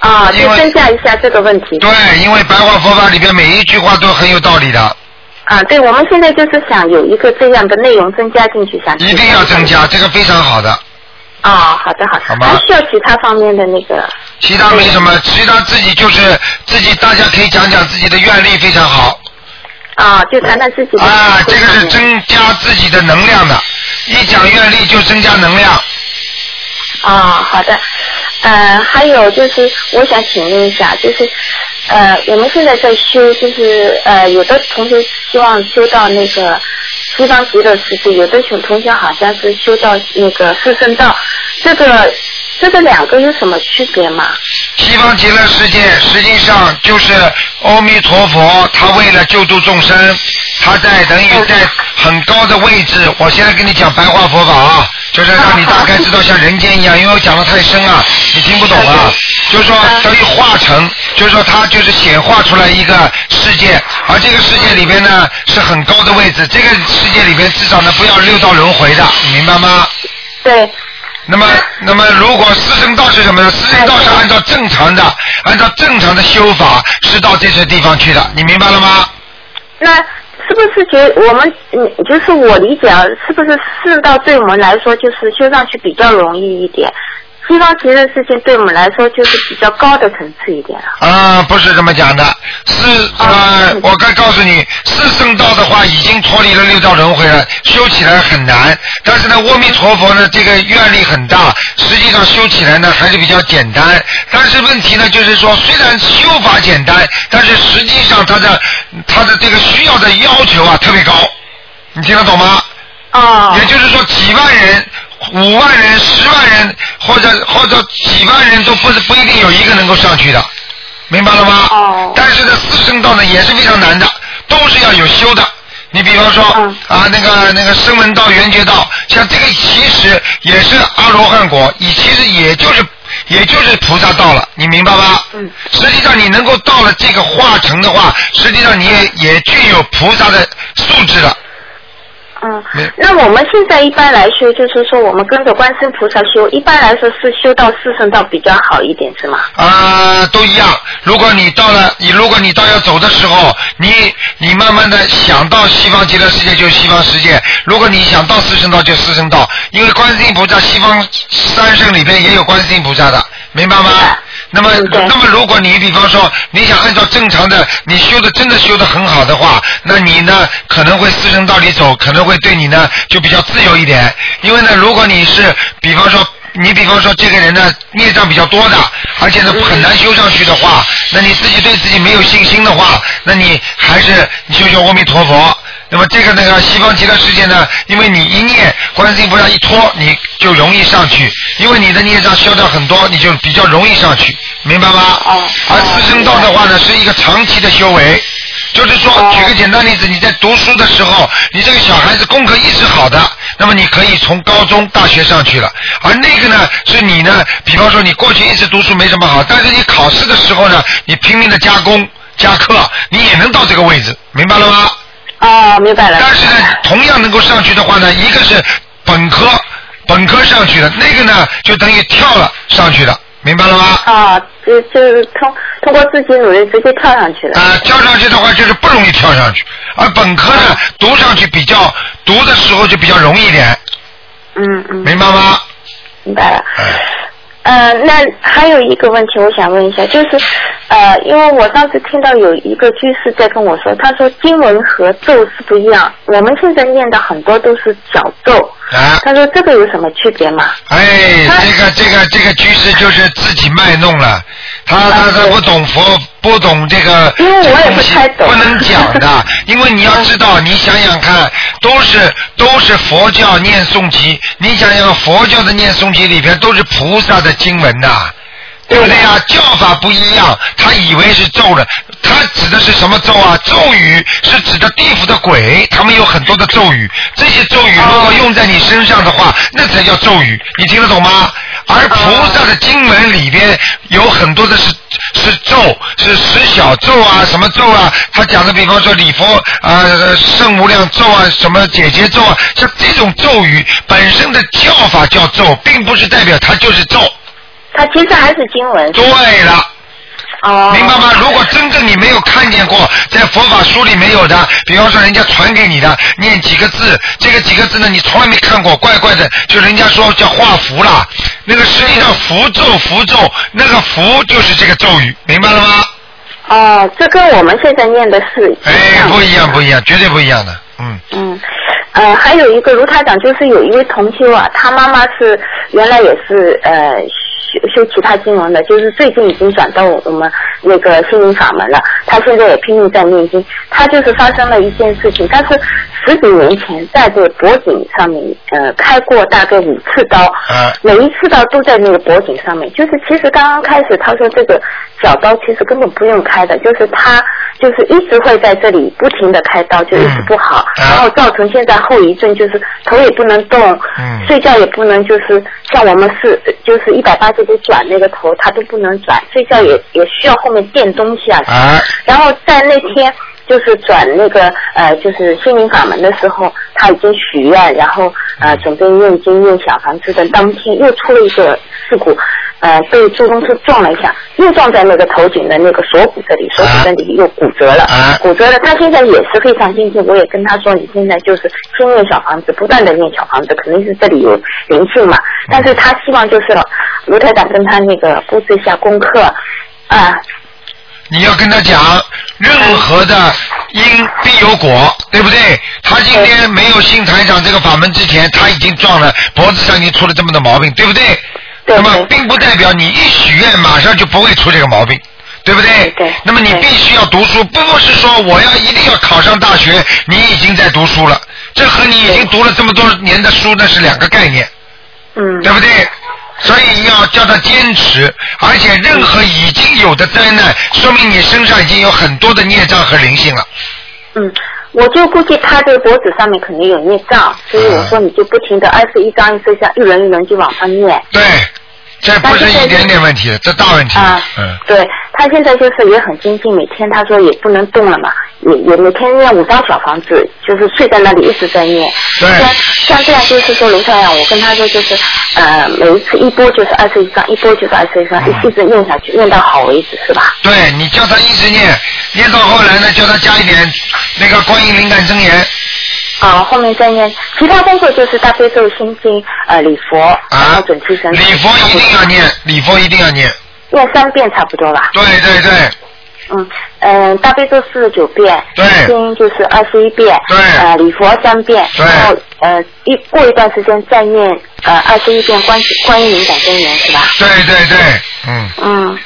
S8: 啊，就增加一下这个问题。
S1: 对，因为白话佛法里边每一句话都很有道理的，
S8: 啊，对，我们现在就是想有一个这样的内容增加进去，想
S1: 一定要增加，这个非常好的。
S8: 哦，好的好的。
S1: 好吧
S8: 还需要其他方面的那个？
S1: 其他没什么，其他自己就是自己，大家可以讲讲自己的愿力非常好。
S8: 啊，就谈谈自己的。
S1: 啊，这个是增加自己的能量的，一讲愿力就增加能量。
S8: 啊，好的。呃，还有就是，我想请问一下，就是呃，我们现在在修，就是呃，有的同学希望修到那个西方极乐世界，有的同同学好像是修到那个四圣道，这个这个两个有什么区别吗？
S1: 西方极乐世界实际上就是阿弥陀佛，他为了救度众生，他在等于在很高的位置。我现在跟你讲白话佛法啊，就是让你大概知道像人间一样，因为我讲的太深了，你听不懂啊。就是说等于化成，就是说它就是显化出来一个世界，而这个世界里边呢是很高的位置，这个世界里边至少呢不要六道轮回的，你明白吗？
S8: 对。
S1: 那么，那么如果四圣道是什么呢？四圣道是按照正常的，按照正常的修法是到这些地方去的，你明白了吗？
S8: 那是不是觉我们嗯，就是我理解啊，是不是四道对我们来说就是修上去比较容易一点？西方极乐世界对我们来说就是比较高的层次一点啊。
S1: 啊，不是这么讲的，四呃，我该告诉你，四圣道的话已经脱离了六道轮回了，修起来很难。但是呢，阿弥陀佛呢，这个愿力很大，实际上修起来呢还是比较简单。但是问题呢，就是说虽然修法简单，但是实际上它的它的这个需要的要求啊特别高，你听得懂吗？
S8: 啊。
S1: 也就是说，几万人。五万人、十万人，或者或者几万人都不是不一定有一个能够上去的，明白了吗？
S8: 哦。
S1: 但是呢，四圣道呢也是非常难的，都是要有修的。你比方说、啊，那个那个声闻道、缘觉道，像这个其实也是阿罗汉果，你其实也就是也就是菩萨道了，你明白吧？
S8: 嗯。
S1: 实际上你能够到了这个化成的话，实际上你也也具有菩萨的素质的。
S8: 嗯，那我们现在一般来说，就是说我们跟着观世音菩萨修，一般来说是修到四圣道比较好一点，是吗？
S1: 啊、都一样。如果你到了，你如果你到要走的时候，你你慢慢的想到西方极乐世界就是西方世界，如果你想到四圣道就四圣道，因为观世音菩萨西方三圣里边也有观世音菩萨的，明白吗？那么，那么如果你比方说你想按照正常的，你修的真的修的很好的话，那你呢可能会四正道里走，可能会对你呢就比较自由一点。因为呢，如果你是比方说你比方说这个人呢孽障比较多的，而且呢很难修上去的话，那你自己对自己没有信心的话，那你还是你修修阿弥陀佛。那么这个那个西方极乐世界呢，因为你一念观世音菩萨一托，你就容易上去，因为你的孽障消掉很多，你就比较容易上去，明白吗？而四圣道的话呢，是一个长期的修为。就是说，举个简单例子，你在读书的时候，你这个小孩子功课一直好的，那么你可以从高中、大学上去了。而那个呢，是你呢，比方说你过去一直读书没什么好，但是你考试的时候呢，你拼命的加工加课，你也能到这个位置，明白了吗？
S8: 哦，明白了。
S1: 但是呢，同样能够上去的话呢，一个是本科，本科上去的，那个呢就等于跳了上去的，明白了吗？
S8: 啊，就就是通通过自己努力直接跳上去了。
S1: 啊，跳上去的话就是不容易跳上去，而本科呢读上去比较读的时候就比较容易一点，
S8: 嗯嗯。
S1: 明白吗？
S8: 明白了。呃，那还有一个问题，我想问一下，就是呃，因为我上次听到有一个居士在跟我说，他说经文和咒是不一样，我们现在念的很多都是小咒，
S1: 啊，
S8: 他说这个有什么区别吗？
S1: 哎，这个这个这个居士就是自己卖弄了，他他他不懂佛，不懂这个
S8: 因为我也不太懂。
S1: 不能讲的，因为你要知道，你想想看，都是都是佛教念诵集，你想想佛教的念诵集里边都是菩萨的经文呐、对不对呀？叫法不一样，他以为是咒的，他指的是什么咒啊？咒语是指的地府的鬼，他们有很多的咒语，这些咒语如果用在你身上的话，那才叫咒语，你听得懂吗？而菩萨的经文里边有很多的是是咒，是十小咒啊，什么咒啊？他讲的，比方说礼佛啊、呃圣无量咒啊，什么解结咒啊，像这种咒语本身的叫法叫咒，并不是代表它就是咒。
S8: 它其实还是经文。
S1: 对了。
S8: 哦。
S1: 明白吗？如果真正你没有看见过，在佛法书里没有的，比方说人家传给你的，念几个字，这个几个字呢，你从来没看过，怪怪的，就人家说叫画符啦，那个实际上符咒符咒，那个符就是这个咒语，明白了吗？
S8: 哦，这跟我们现在念的是
S1: 哎，不一样，不一样，绝对不一样的，嗯。
S8: 嗯，呃，还有一个卢台长，就是有一位同修啊，他妈妈是原来也是呃修修其他经文的，就是最近已经转到我们那个心灵法门了。他现在也拼命在念经。他就是发生了一件事情，但是十几年前在这个脖颈上面呃开过大概五次刀，
S1: 啊。
S8: 每一次刀都在那个脖颈上面。就是其实刚刚开始他说这个小刀其实根本不用开的，就是他就是一直会在这里不停的开刀，就一直不好，然后造成现在后遗症就是头也不能动，
S1: 嗯。
S8: 睡觉也不能就是像我们是就是一百八十度转那个头，他都不能转，睡觉也也需要后面垫东西啊。
S1: 啊。
S8: 然后在那天就是转那个呃就是心灵法门的时候，他已经许愿，然后呃准备念经念小房子的当天又出了一个事故。呃，被助动车撞了一下，又撞在那个头颈的那个锁骨这里，锁骨这里又骨折了，骨折了。他现在也是非常坚定，我也跟他说，你现在就是先念小房子，不断的念小房子，肯定是这里有灵性嘛。但是他希望就是卢台长跟他那个布置一下功课啊。
S1: 你要跟他讲，任何的因必有果，对不对？他今天没有信台长这个法门之前，他已经撞了脖子上已经出了这么多毛病，对不对？那么并不代表你一许愿马上就不会出这个毛病。对不对？对。那么你必须要读书，不是说我要一定要考上大学，你已经在读书了，这和你已经读了这么多年的书那是两个概念。
S8: 嗯。
S1: 对不对？所以要叫他坚持，而且任何已经有的灾难，说明你身上已经有很多的孽障和灵性了。
S8: 嗯，我就估计他这个脖子上面肯定有孽障，所以我说你就不停的二十一张一分下，一轮一轮就往上念。
S1: 对，这不是一点点问题，这大问题。
S8: 啊
S1: 嗯。
S8: 对他现在就是也很精进，每天他说也不能动了嘛，也也每天念五张小房子，就是睡在那里一直在念。
S1: 对。
S8: 像像这样就是说卢太阳，我跟他说就是呃每一次一波就是二十一张，一波就是二十一张，一一直念下去，念到好为止是吧？
S1: 对你叫他一直念，念到后来呢，叫他加一点那个观音灵感真言。
S8: 啊，后面再念，其他工作就是大悲咒、心经、呃礼佛，然后准提神。
S1: 礼佛一定要念，礼佛一定要念。
S8: 念三遍差不多吧。
S1: 对对对。
S8: 嗯嗯、大悲咒四十九遍，
S1: 对
S8: 心经就是二十一遍，
S1: 对
S8: 呃礼佛三遍，
S1: 对
S8: 然后呃一过一段时间再念呃二十一遍观观音灵感真言是吧？
S1: 对对对，嗯。
S8: 嗯。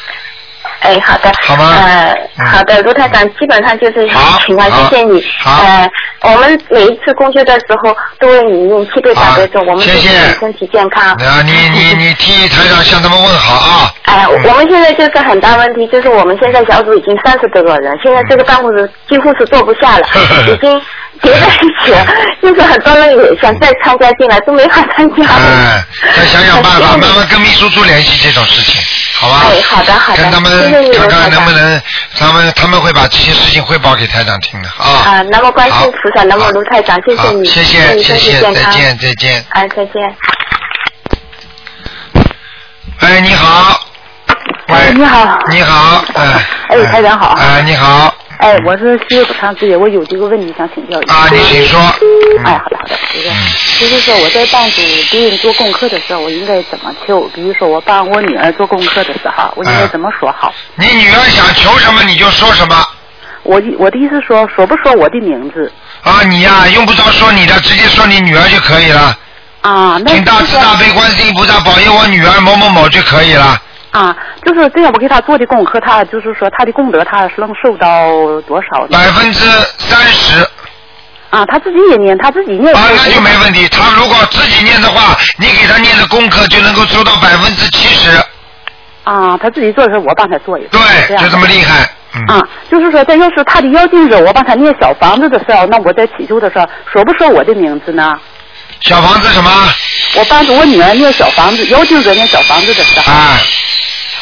S8: 哎，好的。
S1: 好吗
S8: 呃，好的，卢台长，基本上就是请他谢谢你。
S1: 好
S8: 呃，我们每一次公休的时候都为你念七遍大悲咒，我们祝
S1: 谢谢
S8: 你身体健康。
S1: 啊，你你 你替台长向他们问好啊。
S8: 哎，我们现在就是很大问题，就是我们现在小组已经三十多个人，现在这个办公室几乎是坐不下了，已经叠在一起了，就是很多人也想再参加进来，都没法参加。
S1: 哎，再想想办法，慢慢跟秘书处联系这种事情，好吧？
S8: 哎，好的好的，
S1: 跟他们看看能不能，他们他们会把这些事情汇报给台长听的啊。
S8: 啊，那么观世音菩萨，那么卢台长，谢谢你，
S1: 谢谢谢谢，再见再见。
S8: 哎，再见。
S1: 哎，你好。喂。
S9: 你好。
S1: 你好，哎。
S9: 哎，台长好。
S1: 哎，你好。
S9: 哎，我是西北长时间，我有几个问题想请教一下。
S1: 啊，你请说。
S9: 哎，好的好的，这个就是说我在帮助别人做功课的时候，我应该怎么求？比如说我帮我女儿做功课的时候，我应该怎么说好？
S1: 你女儿想求什么你就说什么。
S9: 我的我的意思说，说不说我的名字？
S1: 啊，你呀、用不着说你的，直接说你女儿就可以了。
S9: 啊，那
S1: 请大慈大悲观世音菩萨保佑我女儿某某某就可以了。
S9: 啊，就是这样，我给他做的功课，他就是说他的功德，他是能受到多少呢？
S1: 百分之三十。
S9: 啊，他自己也念，他自己念。
S1: 啊，那就没问题。他如果自己念的话，你给他念的功课就能够收到百分之七十。
S9: 啊，他自己做的时候，我帮他做一个。
S1: 对，就这么厉害。嗯。
S9: 啊，就是说，这要是他的妖精者，我帮他念小房子的时候，那我在祈求的时候，说不说我的名字呢？
S1: 小房子什么？
S9: 我帮助我女儿念小房子，妖精者念小房子的时候。
S1: 啊。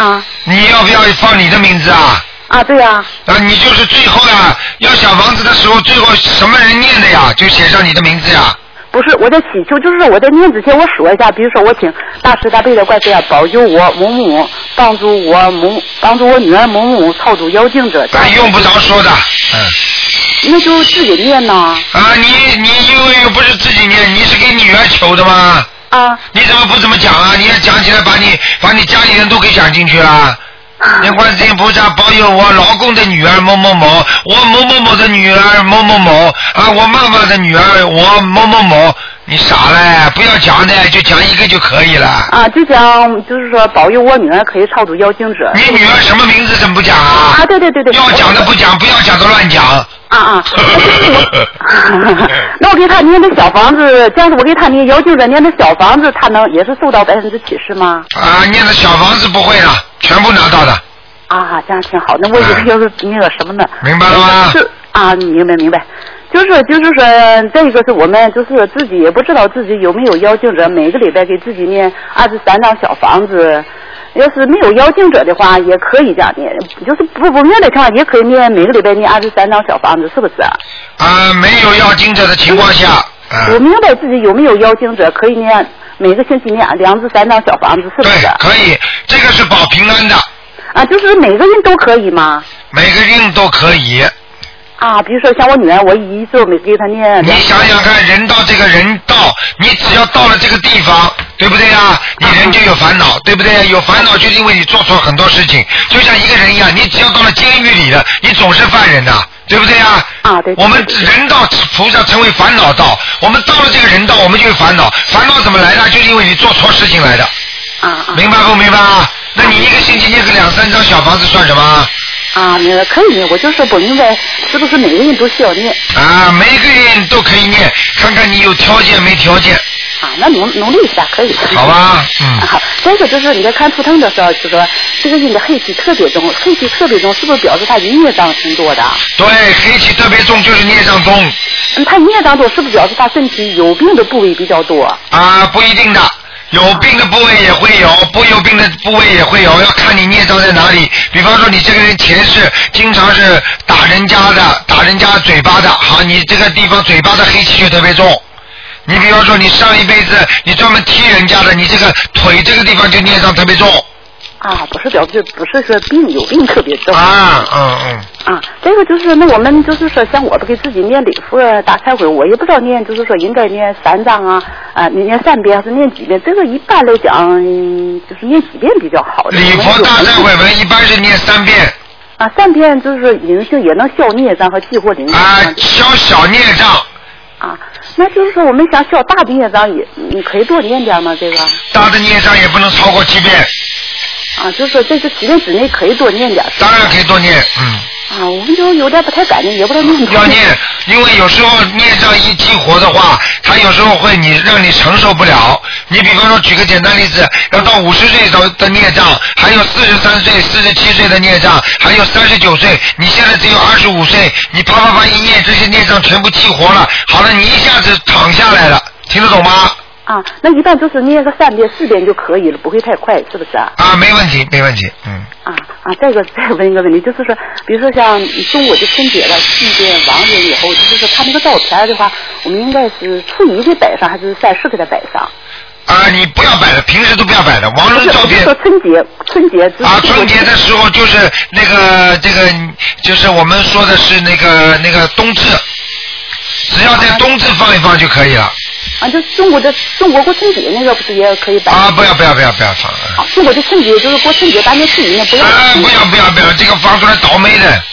S9: 啊。
S1: 你要不要放你的名字啊？
S9: 啊，对呀、
S1: 啊，你就是最后呀，要小房子的时候，最后什么人念的呀，就写上你的名字呀。
S9: 不是，我在祈求，就是我在念之前我说一下，比如说我请大慈大悲的观世音保佑我某某，帮助我某，帮助我女儿某某超度妖精者。
S1: 咱，用不着说的，嗯。
S9: 那就自己念呐。
S1: 啊，你你因为又不是自己念，你是给女儿求的吗？
S9: 啊。
S1: 你怎么不怎么讲啊？你要讲起来，把你把你家里人都给讲进去了。念观世音菩萨保佑我老公的女儿某某某，我某某某的女儿某某某啊，我妈妈的女儿我某某某，你傻嘞？不要讲的，就讲一个就可以了。
S9: 啊，就讲就是说保佑我女儿可以超度妖精者。
S1: 你女儿什么名字怎么不讲啊？
S9: 啊，对对对对。
S1: 要讲的不讲，不要讲的乱讲。
S9: 啊啊！那我给他念的小房子，这样子我给他念妖精者念的小房子，他能也是受到百分之七十吗？
S1: 啊，念的小房子不会了，全部拿到的。
S9: 啊，这样挺好。那我以为要是那个什么呢？
S1: 明白了吗？
S9: 是啊，明白明白。就是就是说，这个是我们就是自己也不知道自己有没有妖精者，每个礼拜给自己念二十三张小房子。要是没有妖精者的话，也可以这样念，就是不不念的情况，也可以念每个礼拜念二十三张小房子，是不是？
S1: 啊，没有妖精者的情况下，啊
S9: 我明白自己有没有妖精者，可以念每个星期念两至三张小房子，是不是？
S1: 可以，这个是保平安的。
S9: 啊，就是每个人都可以吗？
S1: 每个人都可以。
S9: 啊，比如说像我女儿，我一周没给她念。
S1: 你想想看，人到这个人道，你只要到了这个地方，对不对呀？你人就有烦恼，对不对？有烦恼就是因为你做错很多事情，就像一个人一样，你只要到了监狱里了，你总是犯人的，对不对呀？
S9: 啊，对。
S1: 我们人道菩萨成为烦恼道，我们到了这个人道，我们就有烦恼，烦恼怎么来的？就是因为你做错事情来的。
S9: 啊啊。
S1: 明白不明白啊？那你一个星期念个两三张小房子算什么？
S9: 啊，那个可以念，我就是不明白是不是每个人都需要念。
S1: 啊，每个人都可以念，看看你有条件没条件。
S9: 啊，那努努力一下可以。
S1: 好吧，嗯。
S9: 好，再一个就是你在看图腾的时候，就说这个人的黑气特别重，黑气特别重，是不是表示他孽障挺多的？
S1: 对，黑气特别重就是孽障重。
S9: 嗯，他孽障多，是不是表示他身体有病的部位比较多？
S1: 啊，不一定的。有病的部位也会有，不有病的部位也会有，要看你孽障在哪里。比方说，你这个人前世经常是打人家的，打人家嘴巴的，好，你这个地方嘴巴的黑气就特别重。你比方说，你上一辈子你专门踢人家的，你这个腿这个地方就孽障特别重。
S9: 啊，不是表示不是说病有病特别重。
S1: 啊，嗯嗯。
S9: 啊，这个就是那我们就是说，像我不给自己念礼佛大忏悔，我也不知道念，就是说应该念三章啊，啊，你念三遍还是念几遍？这个一般来讲，嗯就是念几遍比较好。
S1: 礼佛大忏悔文一般是念三遍。
S9: 啊，三遍就是灵性也能消孽障和激活灵性。
S1: 啊，消小孽障。
S9: 啊，那就是说我们想消大的孽障也，你可以多念点吗？这个。
S1: 大的孽障也不能超过七遍。
S9: 啊，就是说这是七遍之内可以多念点。
S1: 当然可以多念，嗯。
S9: 啊，我们就有点不太敢念，也不知道念不
S1: 要念，因为有时候念障一激活的话，它有时候会你让你承受不了。你比方说，举个简单例子，要到五十岁的的孽障，还有四十三岁、四十七岁的孽障，还有三十九岁，你现在只有二十五岁，你啪啪啪一念，这些孽障全部激活了，好了，你一下子躺下来了，听得懂吗？
S9: 啊，那一般就是念个三遍、四遍就可以了，不会太快，是不是啊？
S1: 啊，没问题，没问题，嗯。
S9: 啊啊，再一个再问一个问题，就是说，比如说像中国的春节了，祭奠亡人以后，就是说他那个照片的话，我们应该是初一给摆上，还是三十给他摆上？
S1: 啊，你不要摆了，平时都不要摆了。亡人照片。
S9: 说春节，春节。
S1: 啊，春节的时候就是那个这个，就是我们说的是那个那个冬至，只要在冬至放一放就可以了。
S9: 啊，就中国的中国过春节那个不是也可以摆？
S1: 啊，不要不要不要不要放。
S9: 啊，中国的春节就是过春节大年初一那不要。
S1: 啊，不要不要不要，这个放出来倒霉的。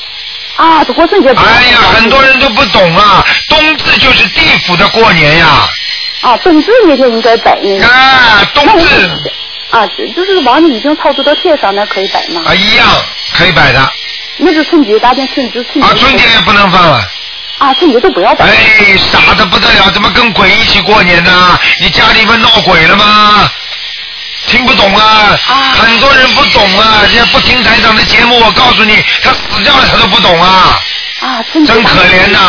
S9: 啊，这过春节。
S1: 哎呀，很多人都不懂啊，冬至就是地府的过年呀。
S9: 啊，冬至那天应该摆那个。
S1: 啊，冬至。
S9: 啊，就是往你已经操作到天上，那可以摆吗？
S1: 啊，一样可以摆的。
S9: 那是春节大年春至春节。
S1: 啊，春节也不能放了。
S9: 啊，春节都不要摆。
S1: 哎，傻的不得了，怎么跟鬼一起过年呢？你家里面闹鬼了吗？听不懂啊，很多人不懂啊，人家不听台长的节目，我告诉你，他死掉了他都不懂啊。
S9: 啊，真
S1: 真可怜呐！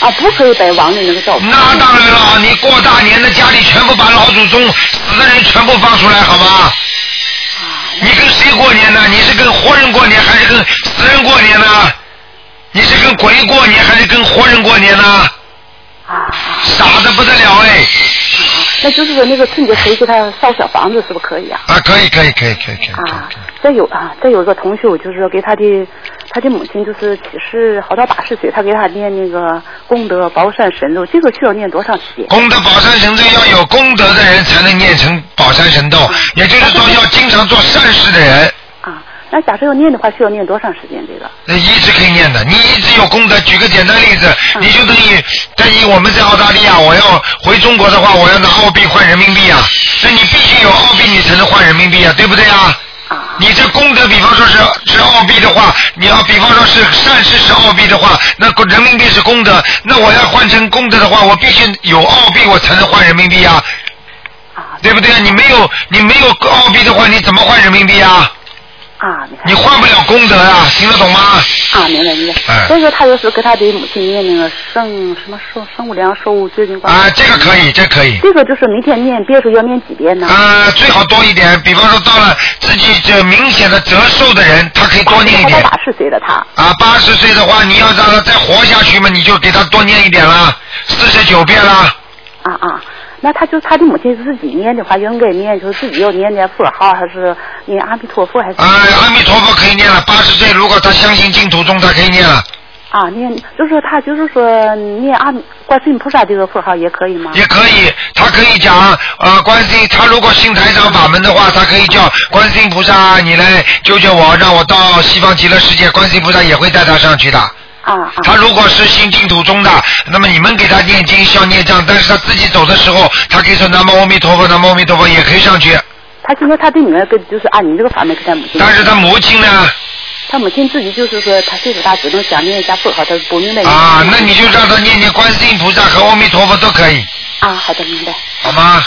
S9: 啊，不可以摆王的那个照片。
S1: 那当然了，你过大年的家里全部把老祖宗死的人全部放出来，好吗？你跟谁过年呢？你是跟活人过年还是跟死人过年呢？你是跟鬼过年还是跟活人过年呢？啊傻的不得了哎！
S9: 那就是说那个春节可以给他烧小房子，是不是可以啊？
S1: 啊，可以可以可以可以可以。
S9: 啊，再有啊，再有一个同学，我就是说给他的他的母亲就是七十好到八十岁，他给他念那个功德宝山神咒，这个需要念多长时间？
S1: 功德宝山神咒要有功德的人才能念成宝山神咒，也就是说要经常做善事的人。
S9: 啊，那假设要念的话，需要念多长时间？这个？
S1: 那一直可以念的，你一直有功德。举个简单例子，
S9: 嗯
S1: 你就等于等于我们在澳大利亚，我要回中国的话，我要拿澳币换人民币啊，那你必须有澳币，你才能换人民币啊，对不对啊？你这功德，比方说是是澳币的话，你要比方说是善事是澳币的话，那人民币是功德，那我要换成功德的话，我必须有澳币，我才能换人民币啊，对不对啊？你没有你没有澳币的话，你怎么换人民币啊？
S9: 啊，
S1: 你换不了功德啊，听得懂吗？
S9: 啊，明白明白。
S1: 哎
S9: 所以说他就是给他的母亲念那个圣什么圣圣无量寿最近观。
S1: 啊，这个可以，这可以。
S9: 这个就是每天念，别说要念几遍呢？
S1: 啊，最好多一点。比方说，到了自己这明显的折寿的人，他可以多念一点。
S9: 八十岁的他。
S1: 啊，八十岁的话，你要让他再活下去嘛，你就给他多念一点啦，四十九遍啦。
S9: 啊啊，那他就他的母亲自己念的话，应该念就是自己要念念佛号，还是念阿弥陀佛，还是？
S1: 哎，阿弥陀佛可以念了。八十岁如果他相信净土宗，他可以念了，
S9: 啊，念就是说他就是说念阿弥观世音菩萨这个佛号也可以吗？
S1: 也可以。他可以讲，呃，观世音，他如果信台长法门的话，他可以叫观世音菩萨，你来救救我，让我到西方极乐世界，观世音菩萨也会带他上去的。
S9: 啊啊。
S1: 他如果是心净土宗的，那么你们给他念经消孽障，但是他自己走的时候，他可以说南无阿弥陀佛，南无阿弥陀佛，也可以上去。
S9: 他现在他对女儿跟就是按你这个法门给他母亲。
S1: 但是他母亲呢？
S9: 他母亲自己就是说，他岁数大，只能想念一下佛号，他不明白。
S1: 啊，那你就让他念念观世音菩萨和阿弥陀佛都可以，
S9: 啊，好的，明白。
S1: 好吗？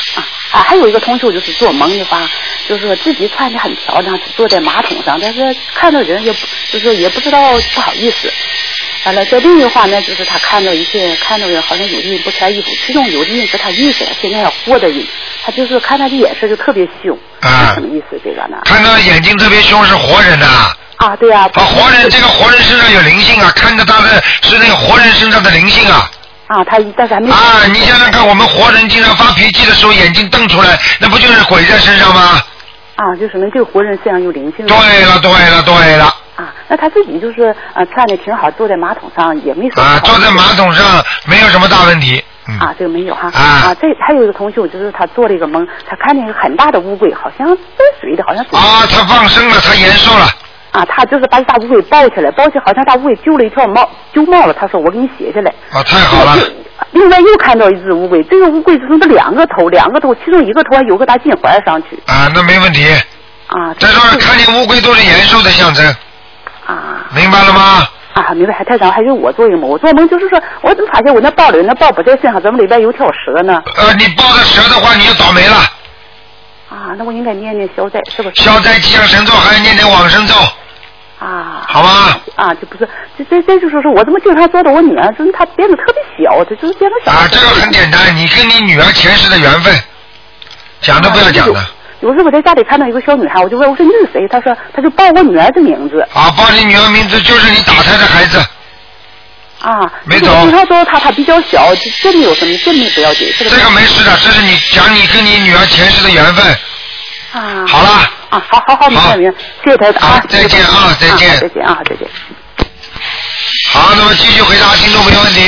S9: 啊，还有一个同学就是做梦的话，就是说自己穿的很漂亮，坐在马桶上，但是看到人也不，就是也不知道不好意思。完了，在另一个方面，就是他看到一些看到人好像有的人不穿衣服，其中有的人是他认识的，现在要活的人，他就是看他的眼神就特别凶，
S1: 啊
S9: 是什么意思？这个呢？
S1: 看到眼睛特别凶是活人呐、
S9: 啊，对呀、
S1: 啊，活人这个活人身上有灵性啊，看着他的是那个活人身上的灵性啊。
S9: 啊，他但是还没
S1: 啊，你想想看，我们活人经常发脾气的时候，眼睛瞪出来，那不就是鬼在身上吗？
S9: 啊，就说明这个活人身上有灵性。
S1: 对了，对了，对了。
S9: 啊，那他自己就是呃穿的挺好，坐在马桶上也没说
S1: 啊，坐在马桶上没有什么大问题。嗯
S9: 啊，这个没有哈。
S1: 啊
S9: 这还有一个同学，就是他做了一个梦，他看见一个很大的乌龟，好像在水的，好像是。
S1: 啊，他放生了，他延寿了。
S9: 啊，他就是把大乌龟抱起来，抱起来好像大乌龟揪了一条毛，揪毛了。他说我给你写下来。
S1: 啊，太好了。
S9: 另外又看到一只乌龟，这个乌龟就是那两个头，两个头，其中一个头还有个大金环上去。
S1: 啊，那没问题。
S9: 啊。
S1: 再说看见乌龟都是延寿的象征。
S9: 啊。
S1: 明白了吗？
S9: 啊，明白。还太长，还有我做一个梦，我做梦就是说，我怎么发现我那包里那包不在身上，怎么里边有条蛇呢？
S1: 呃，你抱着蛇的话，你就倒霉了。
S9: 啊，那我应该念念消灾，是不是？
S1: 消灾吉祥神咒，还要念念往生咒。
S9: 啊。
S1: 好吧。
S9: 啊，这不是，这这这就是说，我怎么经常做到我女儿，就是她变得特别小，她就是变得小。
S1: 啊，这个很简单，你跟你女儿前世的缘分，讲都不要讲的。
S9: 有时候我在家里看到一个小女孩，我就问我说你是谁？她说她就报我女儿的名字。
S1: 啊，报你女儿名字就是你打胎的孩子。
S9: 啊。
S1: 没走
S9: 我经常说她她比较小，这这没有什么，这没不要紧。这
S1: 这个没事的，这是你讲你跟你女儿前世的缘分。
S9: 啊。
S1: 好了。
S9: 啊，好好好，明白明白，谢谢台长啊。
S1: 再见啊，再见。
S9: 再见啊，再见。
S1: 好，那么继续回答听众朋友问题。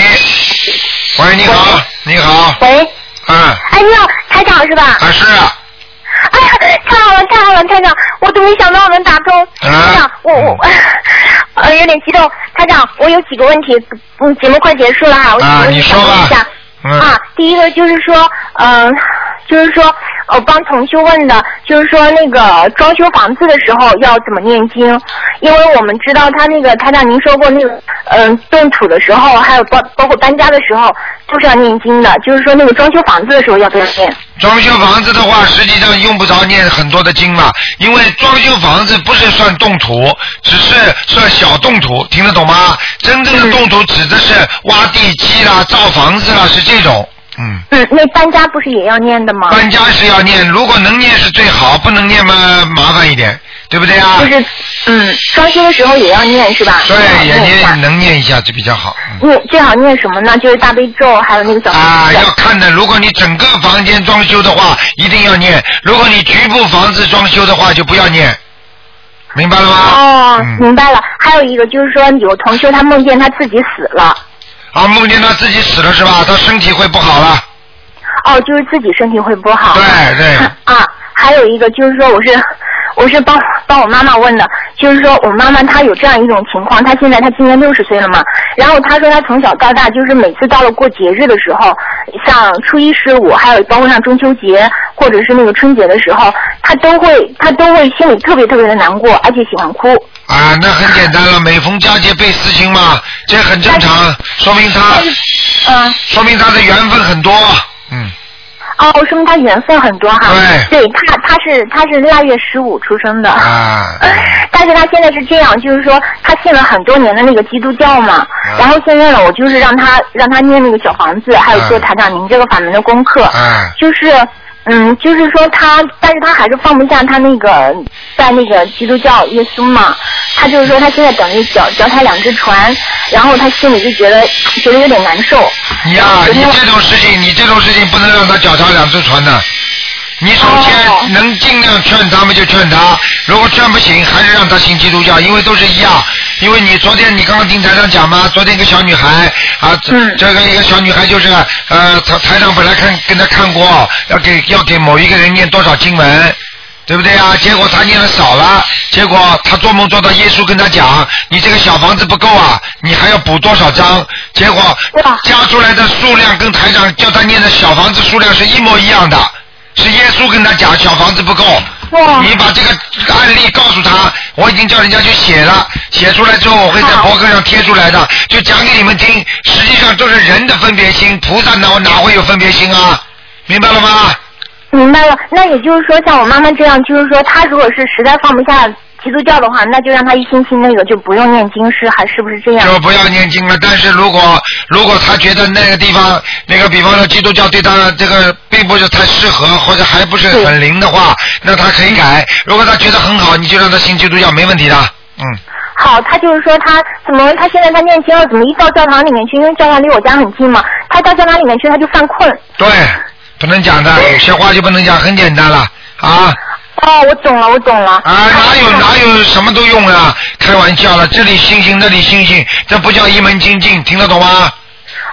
S1: 喂，你好，你好。
S10: 喂。
S1: 嗯。
S10: 哎，你好，台长是吧？
S1: 啊，是啊。
S10: 哎呀，太好了，太好了，台长，我都没想到能打通。台长，我我 呃有点激动。台长，我有几个问题，嗯，节目快结束了哈，我想问一下。
S1: 嗯
S10: 啊，第一个就是说，嗯、就是说，我帮同修问的，就是说那个装修房子的时候要怎么念经？因为我们知道他那个台长您说过那个，嗯、动土的时候，还有包包括搬家的时候都是要念经的，就是说那个装修房子的时候要不要念？
S1: 装修房子的话，实际上用不着念很多的经嘛，因为装修房子不是算动土，只是算小动土，听得懂吗？真正的动土指的是挖地基啦、造房子啦，是这种。嗯，
S10: 嗯，那搬家不是也要念的吗？
S1: 搬家是要念，如果能念是最好，不能念嘛麻烦一点，对不对啊？
S10: 就是嗯，装修的时候也要念是吧？
S1: 对，也
S10: 念
S1: 能念一下就比较好。
S10: 念最好念什么呢？就是大悲咒，还有那个小
S1: 啊，要看的。如果你整个房间装修的话，一定要念；如果你局部房子装修的话，就不要念。明白了吗？
S10: 哦，
S1: 嗯
S10: 明白了。还有一个就是说，有同学他梦见他自己死了，
S1: 啊，梦见他自己死了是吧？他身体会不好了。
S10: 哦，就是自己身体会不好。
S1: 对对。
S10: 啊，还有一个就是说，我是我是帮帮我妈妈问的，就是说我妈妈她有这样一种情况，她现在她今年六十岁了嘛，然后她说她从小到大就是每次到了过节日的时候，像初一十五，还有包括像中秋节或者是那个春节的时候，她都会她都会心里特别特别的难过，而且喜欢哭。
S1: 啊，那很简单了，每逢佳节倍思亲嘛，这很正常，说明他，
S10: 嗯，
S1: 说明他的缘分很多。嗯，
S10: 哦，说明他缘分很多哈。
S1: 对
S10: 对他他是他是腊月十五出生的。
S1: 啊。
S10: 但是他现在是这样，就是说他信了很多年的那个基督教嘛，
S1: 啊
S10: 然后现在呢，我就是让他让他念那个小房子，还有做台长您这个法门的功课，
S1: 啊
S10: 就是。嗯，就是说他，但是他还是放不下他那个在那个基督教耶稣嘛，他就是说他现在等于脚脚踩两只船，然后他心里就觉得觉得有点难受。
S1: 你呀，你这种事情，你这种事情不能让他脚踏两只船的。你首先能尽量劝他们就劝他，如果劝不行，还是让他信基督教，因为都是一样。因为你昨天你刚刚听台上讲嘛，昨天一个小女孩啊，这、这个一个小女孩就是呃，台台长本来看跟她看过，要给要给某一个人念多少经文。对不对啊？结果她念的少了，结果她做梦做到耶稣跟她讲，你这个小房子不够啊，你还要补多少张？结果加出来的数量跟台长叫她念的小房子数量是一模一样的，是耶稣跟他讲小房子不够。你把这个案例告诉他，我已经叫人家去写了，写出来之后我会在博客上贴出来的，就讲给你们听。实际上都是人的分别心，菩萨哪哪会有分别心啊？明白了吗？
S10: 明白了，那也就是说，像我妈妈这样，就是说，她如果是实在放不下基督教的话，那就让他一心信那个，就不用念经师，还是不是这样？
S1: 就不要念经了。但是如果如果他觉得那个地方，那个比方说基督教对他这个并不是太适合，或者还不是很灵的话，那他可以改。如果他觉得很好，你就让他信基督教，没问题的。嗯。
S10: 好，他就是说他怎么，他现在他念经了，怎么一到教堂里面去，因为教堂离我家很近嘛，他到教堂里面去他就犯困。
S1: 对，不能讲的，有些话就不能讲，很简单了啊。
S10: 哦，我懂了，我懂了。
S1: 啊，哪有哪有什么都用了？开玩笑了，这里星星，那里星星，这不叫一门精进，听得懂吗？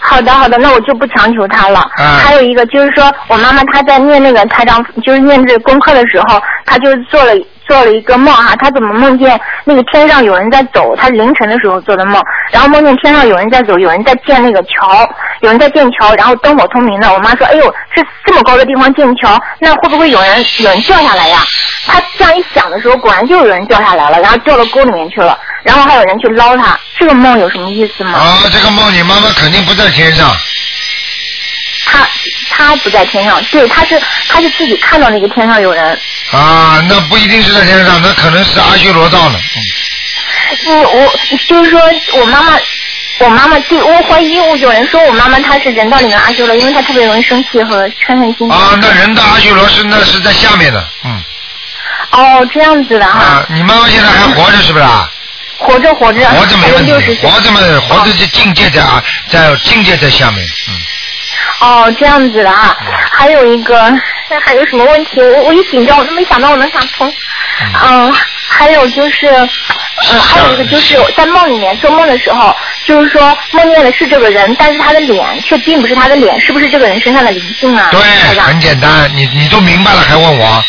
S10: 好的，好的，那我就不强求他了。
S1: 啊
S10: 还有一个就是说，我妈妈她在念那个台长，就是念这个功课的时候，她就做了做了一个梦哈，他怎么梦见那个天上有人在走？他凌晨的时候做的梦，然后梦见天上有人在走，有人在建那个桥，有人在建桥，然后灯火通明的。我妈说：“哎呦，这这么高的地方建桥，那会不会有人有人掉下来呀？”她这样一想的时候，果然就有人掉下来了，然后掉到沟里面去了，然后还有人去捞他。这个梦有什么意思吗？
S1: 啊，这个梦你妈妈肯定不在天上。
S10: 他他不在天上，对，他是他是自己看到那个天上有人。
S1: 啊，那不一定是在天上，那可能是阿修罗道了。
S10: 嗯，我就是说我妈妈，我妈妈对我怀疑我有人说我妈妈她是人道里面阿修罗，因为她特别容易生气和嗔恨心。
S1: 啊，那人道阿修罗是那是在下面的，嗯。
S10: 哦，这样子的哈。
S1: 啊，你妈妈现在还活着是不是啊？
S10: 活着活着，
S1: 活着没问题。活着嘛，活着就境界在啊，在境界在下面，嗯。
S10: 哦，这样子的啊。还有一个，那还有什么问题？我我一紧张，我都没想到我能想通。嗯，还有就是，嗯，还有一个就是在梦里面做梦的时候，就是说梦见的是这个人，但是他的脸却并不是他的脸，是不是这个人身上的灵性啊？
S1: 对，很简单，你你都明白了还问我？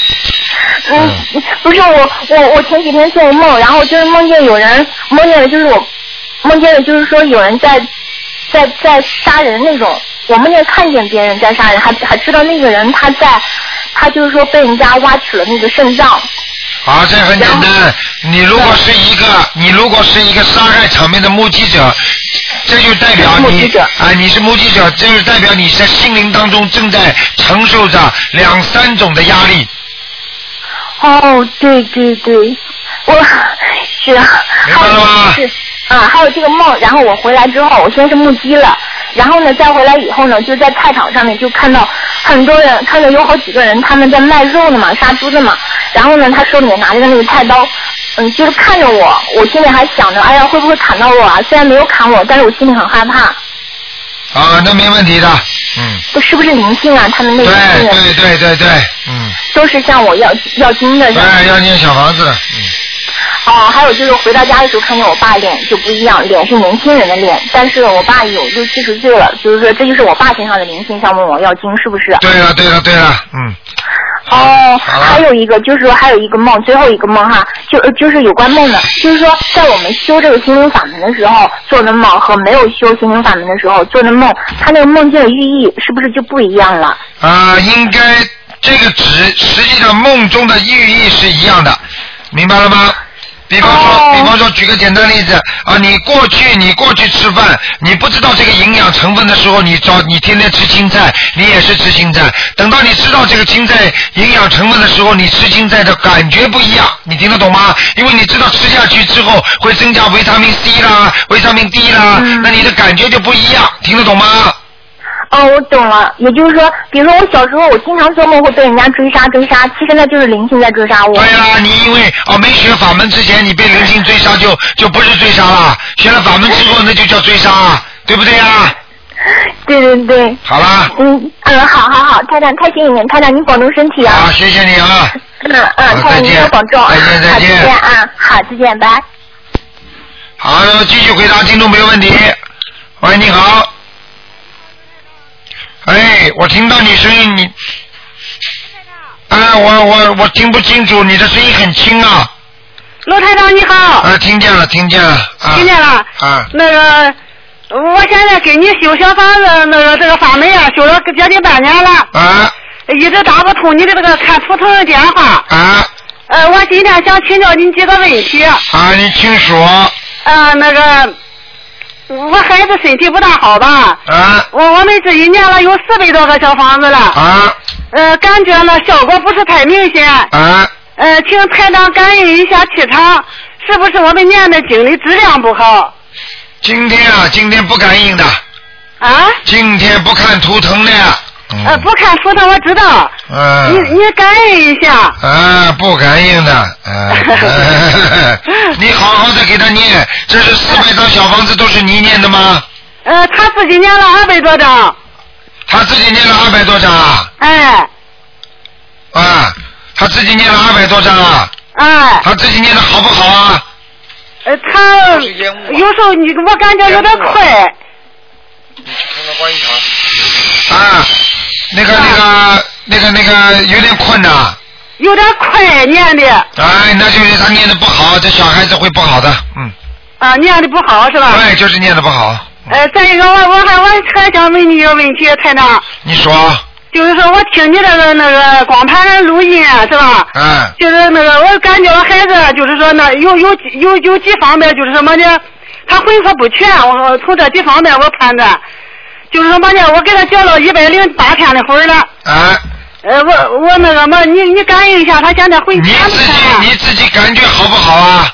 S10: 嗯，不是我，我我前几天做梦，然后就是梦见有人，梦见的就是我，梦见的就是说有人在在在杀人那种我梦见看见别人在杀人，还还知道那个人他在，他就是说被人家挖取了那个肾脏。
S1: 好，这很简单。你如果是一个，你如果是一个杀害场面的目击者，这就代表你啊，你是目击者，这就代表你在心灵当中正在承受着两三种的压力。
S10: 哦，对对对，我是明白了吗是啊，还有这个梦，然后我回来之后，我先是目击了，然后呢，再回来以后呢，就在菜场上面就看到很多人，看到有好几个人他们在卖肉呢嘛，杀猪的嘛，然后呢，他手里面拿着那个菜刀，嗯，就是看着我，我心里还想着，哎呀，会不会砍到我啊？虽然没有砍我，但是我心里很害怕。
S1: 啊，那没问题的，嗯。
S10: 这是不是灵性啊？他们那个
S1: 对对对对对，嗯。
S10: 都是向我要要金的，是吧？
S1: 对，要念小房子，嗯。
S10: 哦，还有就是回到家的时候看见我爸脸就不一样，脸是年轻人的脸，但是我爸有六七十岁了，就是说这就是我爸身上的灵性，想问我要经是不是？
S1: 对了对了对了，嗯。
S10: 哦，还有一个就是说还有一个梦，最后一个梦哈，就呃就是有关梦的，就是说在我们修这个心灵法门的时候做的梦和没有修心灵法门的时候做的梦，它那个梦境的寓意是不是就不一样了？
S1: 啊，应该这个指实际上梦中的寓意是一样的，明白了吗？比方说，比方说，举个简单例子啊，你过去你过去吃饭，你不知道这个营养成分的时候，你找你天天吃青菜，你也是吃青菜。等到你知道这个青菜营养成分的时候，你吃青菜的感觉不一样，你听得懂吗？因为你知道吃下去之后会增加维他命 C 啦、维他命 D 啦，那你的感觉就不一样，听得懂吗？
S10: 哦，我懂了，也就是说，比如说我小时候我经常做梦会被人家追杀追杀，其实那就是灵性在追杀我。
S1: 对啦，你因为哦没学法门之前，你被灵性追杀就就不是追杀了，学了法门之后那就叫追杀，对不对呀？
S10: 对对对。
S1: 好啦。
S10: 嗯嗯，好好好，太太太幸运了，台长您保重身体啊。
S1: 好，谢谢你啊。
S10: 嗯嗯，太太您多保重。
S1: 再见再见。
S10: 好，再见啊，好，再见，拜。
S1: 好，那么继续回答听众没有问题。喂，你好。哎，我听到你声音，你，哎，我我我听不清楚，你的声音很轻啊。
S11: 罗台长你好。
S1: 啊，听见了，听见了。啊、
S11: 听见了。
S1: 啊。
S11: 那个，我现在给你修小房子，那个这个法门啊，修了将近半年了。
S1: 啊。
S11: 一直打不通你的这个看图腾的电话。
S1: 啊。
S11: 呃，我今天想请教您几个问题。
S1: 啊，你请说。
S11: 啊，那个。我孩子身体不大好吧？
S1: 啊。
S11: 我我们这一年了有四百多个小房子了。
S1: 啊。
S11: 呃，感觉呢效果不是太明显。
S1: 啊。
S11: 呃，请台长感应一下气场，是不是我们念的经的质量不好？
S1: 今天啊，今天不感应的。
S11: 啊？
S1: 今天不看图腾的。
S11: 呃，不看图腾我知道。
S1: 嗯。
S11: 你你感应一下。
S1: 啊，不感应的，啊，你好好的给他念，这是四百张小房子都是你念的吗？
S11: 呃，他自己念了二百多张。
S1: 他自己念了二百多张啊？
S11: 哎。
S1: 啊，他自己念了二百多张啊？
S11: 哎。
S1: 他自己念的好不好啊？
S11: 呃，他有时候你我感觉有点快。
S1: 啊，那个那个那个那个有点困呐。
S11: 有点困念的。
S1: 哎，那就是他念的不好，这小孩子会不好的，嗯。
S11: 啊，念的不好是吧？
S1: 对，就是念的不好。
S11: 呃，再一个，我我还我还想问你一个问题，台长。
S1: 你说。
S11: 就是说我听你这个那个光盘录音是吧？
S1: 嗯。
S11: 就是那个，我感觉我孩子就是说那有有有有几方面就是什么呢？他魂魄不全，我从这几方面我判断，就是什么呢？我给他交了一百零八天的魂了。
S1: 啊。
S11: 呃，我我那个嘛，你你感应一下，他现在魂全不全？
S1: 你自己感觉好不好啊？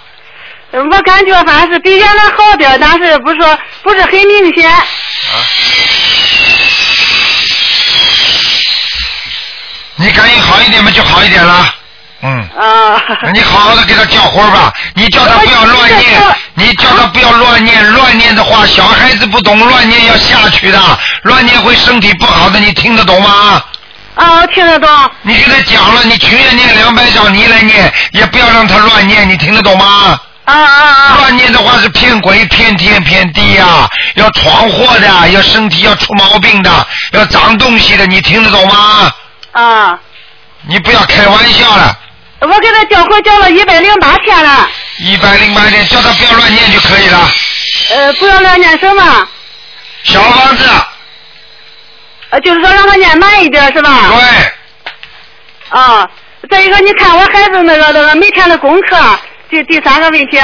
S11: 我感觉反正是比原来好点，但是不是说不是很明显。
S1: 啊。你感应好一点嘛，就好一点了。嗯。
S11: 啊。
S1: 你好好的给他叫魂吧，你叫他不要乱念，你叫他不要乱念，乱念的话，小孩子不懂，乱念要下去的，乱念会身体不好的，你听得懂吗？
S11: 啊，我听得懂。
S1: 你给他讲了，你情愿念两百小，你来念，也不要让他乱念，你听得懂吗？
S11: 啊啊啊！
S1: 乱念的话是骗鬼、骗天、骗地呀，要闯祸的，要身体要出毛病的，要长东西的，你听得懂吗？
S11: 啊。
S1: 你不要开玩笑了。
S11: 我给他交回交了一百零八天了。
S1: 一百零八天，叫他不要乱念就可以了。
S11: 呃，不要乱念什么？
S1: 小房子。
S11: 呃，就是说让他念慢一点是吧？
S1: 对。
S11: 啊，再一个，你看我孩子那个那个每天的功课，第第三个问题，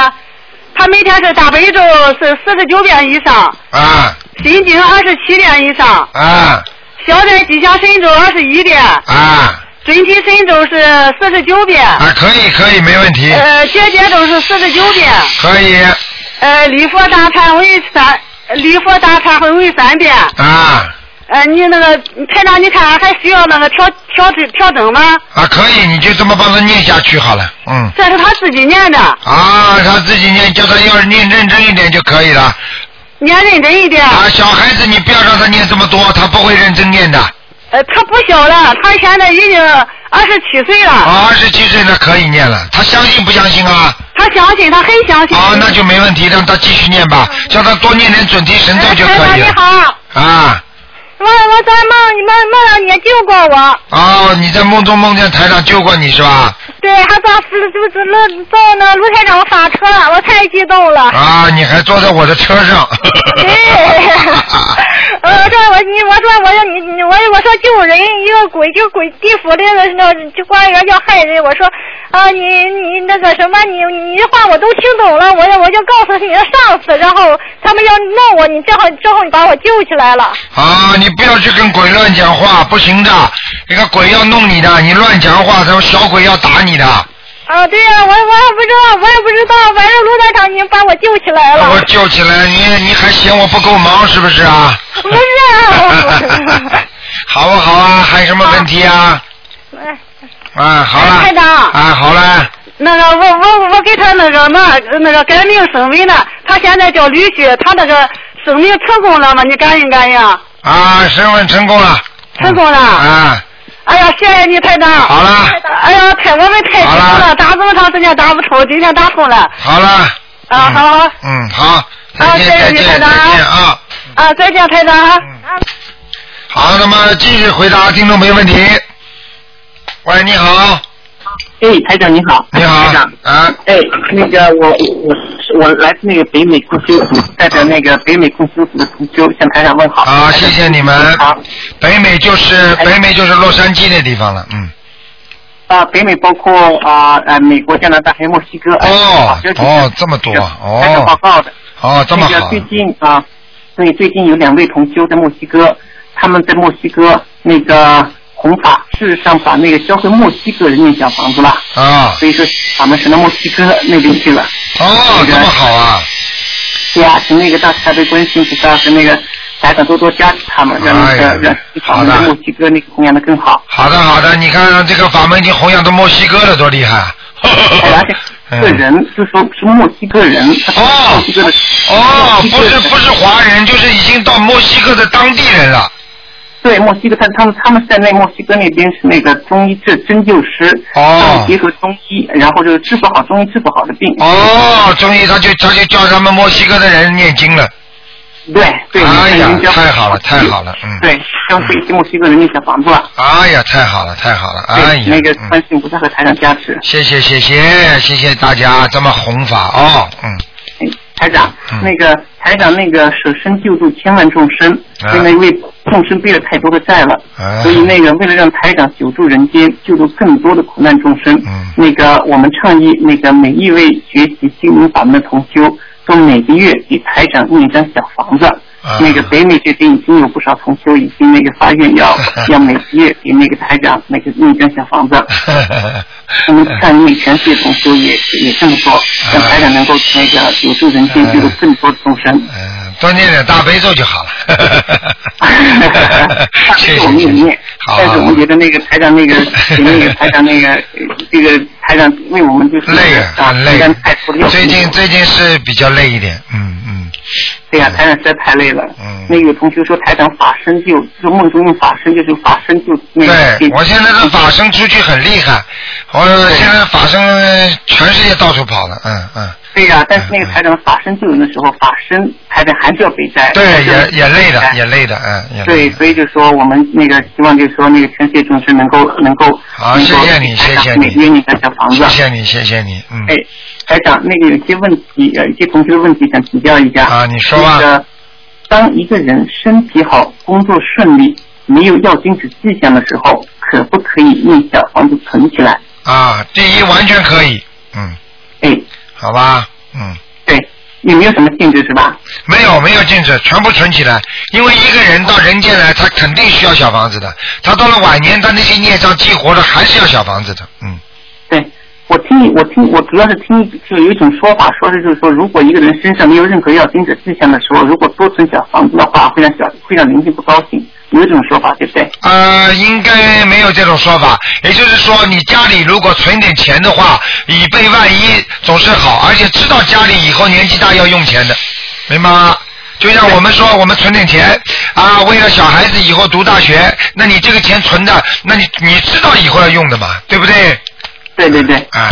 S11: 他每天是大悲咒是四十九遍以上，
S1: 啊
S11: 心经二十七遍以上，
S1: 啊
S11: 消灾吉祥神咒二十一遍，
S1: 啊
S11: 准提神咒是四十九遍，
S1: 啊，可以可以，没问题，
S11: 呃，结节咒是四十九遍，
S1: 可以
S11: 呃，礼佛大忏悔三，礼佛大忏悔为三遍。
S1: 啊
S11: 呃，你那个台长，你看还需要那个调调整调整吗？
S1: 啊，可以，你就这么帮他念下去好了，嗯。
S11: 这是他自己念的，
S1: 啊，他自己念，叫他要是念认真一点就可以了。
S11: 念认真一点。
S1: 啊，小孩子你不要让他念这么多，他不会认真念的。
S11: 呃，他不小了，他现在已经二十七岁了。
S1: 啊，二十七岁那可以念了，他相信不相信啊？
S11: 他相信，他很相信。
S1: 啊，那就没问题，让他继续念吧，叫他多念点准提神咒就可以
S11: 台长你
S1: 了。
S11: 好，
S1: 啊，
S11: 我我在梦里梦梦到你救过我，
S1: 哦，你在梦中梦见台长救过你是吧？
S11: 对，还把就是那到那卢台长发车了，我太激动了。
S1: 啊，你还坐在我的车上。
S11: 对 呃，这我你我说我说你你我我说救人一个鬼就鬼地府的那就官员要害人，我说啊你你那个什么你你的话我都听懂了，我就我就告诉你的上司，然后他们要弄我，你正好正好你把我救起来了。
S1: 啊，你不要去跟鬼乱讲话，不行的。那个鬼要弄你的，你乱讲话，他说小鬼要打你的。
S11: 啊，对呀、我我也不知道，我也不知道，反正卢台长你把我救起来了。
S1: 我救起来，你你还嫌我不够忙是不是啊？
S11: 不是啊，
S1: 好不好啊？还有什么问题啊？啊，好了。
S11: 台长
S1: 啊，好了。
S11: 那个我我我给他那个那那个改名升为呢，他现在叫吕旭，他那个声明成功了吗？你感应感应？
S1: 啊，升问成功了。
S11: 成功了。
S1: 啊。
S11: 哎呀，谢谢你台长。
S1: 好了。
S11: 哎呀，太我们太激动了，打这么长时间打不通，今天打通了。
S1: 好了。
S11: 啊，好。
S1: 嗯，好。
S11: 啊，谢谢你台长。
S1: 见啊！
S11: 啊，再见台长。
S1: 好，那么继续回答听众朋友问题。喂，你好。
S12: 哎，台长你好。
S1: 你好。
S12: 台长。
S1: 啊。
S12: 哎，那个我我是我来自那个北美共修组，代表那个北美共修组的同修向台长问好。
S1: 啊，谢谢你们。
S12: 好。
S1: 北美就是北美就是洛杉矶那地方了，嗯。
S12: 啊，北美包括啊呃美国、加拿大还有墨西哥。
S1: 哦哦，这么多哦
S12: 台长报
S1: 哦
S12: 告的。
S1: 哦，这么好
S12: 那个最近啊，对，最近有两位同修在墨西哥，他们在墨西哥那个弘法，事实上把那个教给墨西哥人念小房子了。
S1: 啊。
S12: 所以说把们神到墨西哥那边去了。
S1: 哦，这么好啊！
S12: 对呀、请那个大慈大悲观世音菩萨和那个台长多多加持他们，让那个、让法门在墨西哥那个弘扬的更好。
S1: 好的好的，你看这个法门已经弘扬到墨西哥了，多厉害！
S12: 而且这个 人就说是墨西哥人，哦墨西哥的
S1: 哦，不是不是华人，就是已经到墨西哥的当地人了。
S12: 对，墨西哥他他们他们是在那墨西哥那边是那个中医治针灸师，
S1: 哦
S12: 结合中医，然后就是治不好中医治不好的病。
S1: 哦，中医他就他就叫他们墨西哥的人念经了。
S12: 对对，
S1: 哎呀太好了太好了，嗯。
S12: 对，教会一些墨西哥人念小房子了。
S1: 哎呀，太好了太好了，哎呀，
S12: 那个观世音菩萨和台长加持。
S1: 谢谢谢谢谢谢大家这么弘法哦，嗯。
S12: 台长，那个台长，那个舍身救助千万众生，
S1: 啊。
S12: 因为为众生背了太多的债了，
S1: 啊。
S12: 所以那个为了让台长久住人间，救助更多的苦难众生，
S1: 嗯。
S12: 那个我们倡议那个每一位学习心灵法门的同修，都每个月给台长弄一张小房子。
S1: 啊
S12: 那个北美这边已经有不少同修已经那个发愿要 要每个月给那个台长那个印一张小房子，我们看那全世界同修也也这么说，让台长能够那个有助人间，救度更多的众生。
S1: 多念点大悲咒就好了。
S12: 谢谢我们也念，但是我们觉得那个台长那个 给那个台长那个呃这个台长为我们就是
S1: 累啊，累最近最近是比较累一点，嗯嗯。
S12: 对呀、台长实在太累了。嗯。那个有同学说台长法身就就梦中用法身就是法身就那个。
S1: 对，我现在的法身出去很厉害，我现在法身全世界到处跑了，嗯嗯。
S12: 对呀、但是那个台长法身救人的时候，法身台长还是要背债。
S1: 对，也也累的，也累的，嗯，
S12: 对，所以就说我们那个希望就是说那个全世界众生能够能够
S1: 好，谢谢你，谢谢你，
S12: 每个月你的小房子。
S1: 谢谢你，谢谢你，嗯。
S12: 哎，台长，那个有些问题，呃，有些同学的问题想请教一下。
S1: 啊你说吧
S12: 那个，当一个人身体好、工作顺利，没有要金子迹象的时候，可不可以用小房子存起来？
S1: 啊，第一完全可以，嗯，
S12: 哎，
S1: 好吧，嗯，
S12: 对，也没有什么禁止是吧？
S1: 没有没有禁止，全部存起来。因为一个人到人间来，他肯定需要小房子的。他到了晚年，他那些孽障激活了，还是要小房子的。嗯，
S12: 对，我听我听我主要是听就有一种说法，说是就是说，如果一个人身上没有任何要经者迹象的时候，如果多存小房子的话，会让小会让邻居不高兴，有一种说法，对不对？
S1: 呃，应该没有这种说法。也就是说，你家里如果存点钱的话，以备万一总是好，而且知道家里以后年纪大要用钱的，明白吗？就像我们说，我们存点钱啊，为了小孩子以后读大学，那你这个钱存的，那你你知道以后要用的嘛，对不对？
S12: 对对对，
S1: 哎，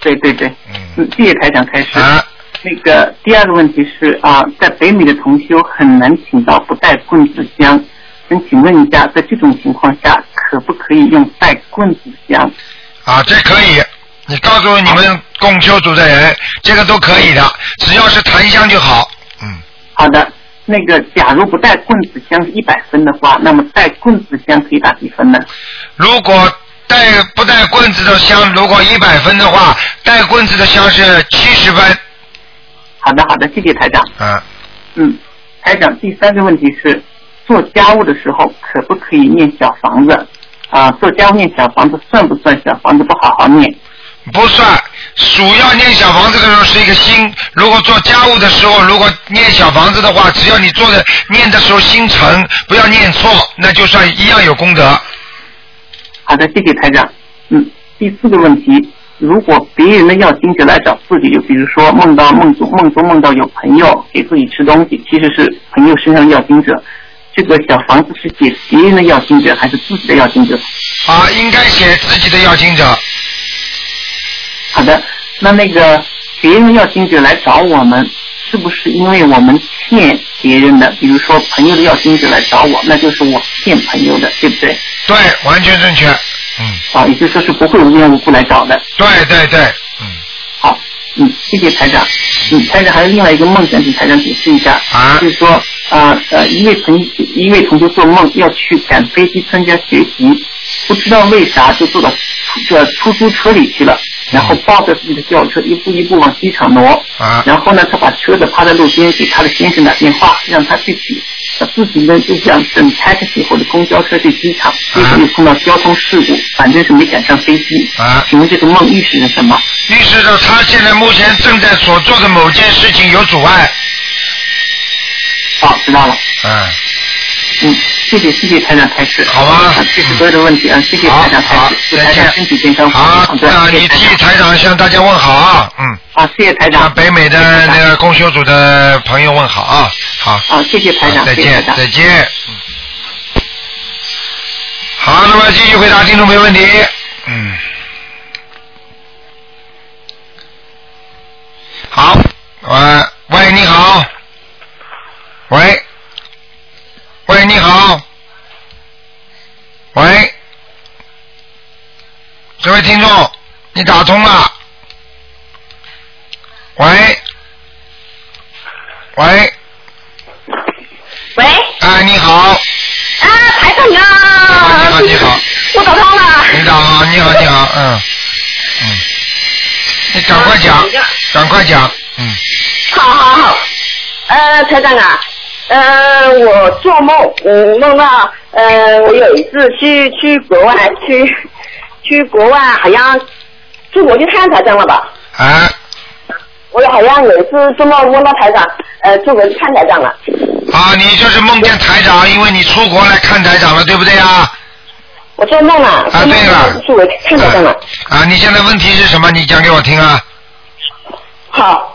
S12: 对对对，嗯，谢谢台长开始。
S1: 啊，
S12: 那个第二个问题是啊，在北美的同修很难请到不带棍子香，想请问一下，在这种情况下，可不可以用带棍子香？
S1: 啊，这可以。你告诉你们供修组的人，这个都可以的，只要是檀香就好。
S12: 嗯好的，那个假如不带棍子香是一百分的话，那么带棍子香可以打几分呢？
S1: 如果带不带棍子的香，如果一百分的话，带棍子的香是七十分。
S12: 好的好的，谢谢台长。
S1: 嗯，
S12: 嗯，台长，第三个问题是，做家务的时候可不可以念小房子？啊，做家务念小房子算不算小房子不好好念？
S1: 不算，主要念小房子的时候是一个心。如果做家务的时候，如果念小房子的话，只要你做的念的时候心诚，不要念错，那就算一样有功德。
S12: 好的，谢谢台长。嗯，第四个问题，如果别人的要经者来找自己，就比如说梦到梦中梦中梦到有朋友给自己吃东西，其实是朋友身上的要经者，这个小房子是写别人的要经者还是自己的要经者？
S1: 啊，应该写自己的要经者。
S12: 好的，那那个别人要经者来找我们，是不是因为我们欠别人的？比如说朋友的要经者来找我，那就是我欠朋友的，对不对？
S1: 对，完全正确。嗯。
S12: 啊，也就是说是不会无缘无故来找的。
S1: 对对对。
S12: 嗯好，嗯，谢谢台长。嗯，台长还有另外一个梦想，请台长解释一下。
S1: 啊。
S12: 就是说啊呃，一位同一位同学做梦要去赶飞机参加学习，不知道为啥就坐到这出租车里去了。然后抱着自己的轿车一步一步往机场挪，
S1: 啊、
S12: 然后呢，他把车子趴在路边，给他的先生打电话，让他去取。他自己呢就想等 taxi 或者公交车去机场，结果又碰到交通事故，反正是没赶上飞机。
S1: 啊，
S12: 请问这个梦预示着什么？
S1: 预示着他现在目前正在所做的某件事情有阻碍。
S12: 好，知道了。
S1: 嗯。
S12: 嗯，谢谢谢谢台长开始。
S1: 好吧。
S12: 谢谢所有的问题啊，谢谢台长开始，祝台长身体健康。
S1: 好，那你替台长向大家问好啊，嗯。
S12: 好，谢谢台长。
S1: 向北美的那个公修组的朋友问好啊，好。
S12: 啊，谢谢台长，
S1: 再见再见。嗯好，那么继续回答听众朋友问题。嗯。好，喂喂，你好。喂，你好。喂，这位听众，你打通了。喂，喂，
S13: 喂，
S1: 哎，你好，
S13: 啊，台长你好，
S1: 你好，你好，
S13: 我打通了。
S1: 你好，你好，你好，嗯，嗯，你赶快讲，赶快讲，嗯，
S13: 好好好，呃，台长啊，呃，我做梦，嗯，梦到，呃，我有一次去去国外，去 去国外，好像出国去看台长了吧？
S1: 啊，
S13: 我好像有一次做梦梦到台长，呃，出国去看台长了。
S1: 啊，你就是梦见台长，因为你出国来看台长了，对不对啊？
S13: 我做梦了。
S1: 啊，对了。
S13: 出国看台长了。
S1: 啊，你现在问题是什么？你讲给我听啊。
S13: 好。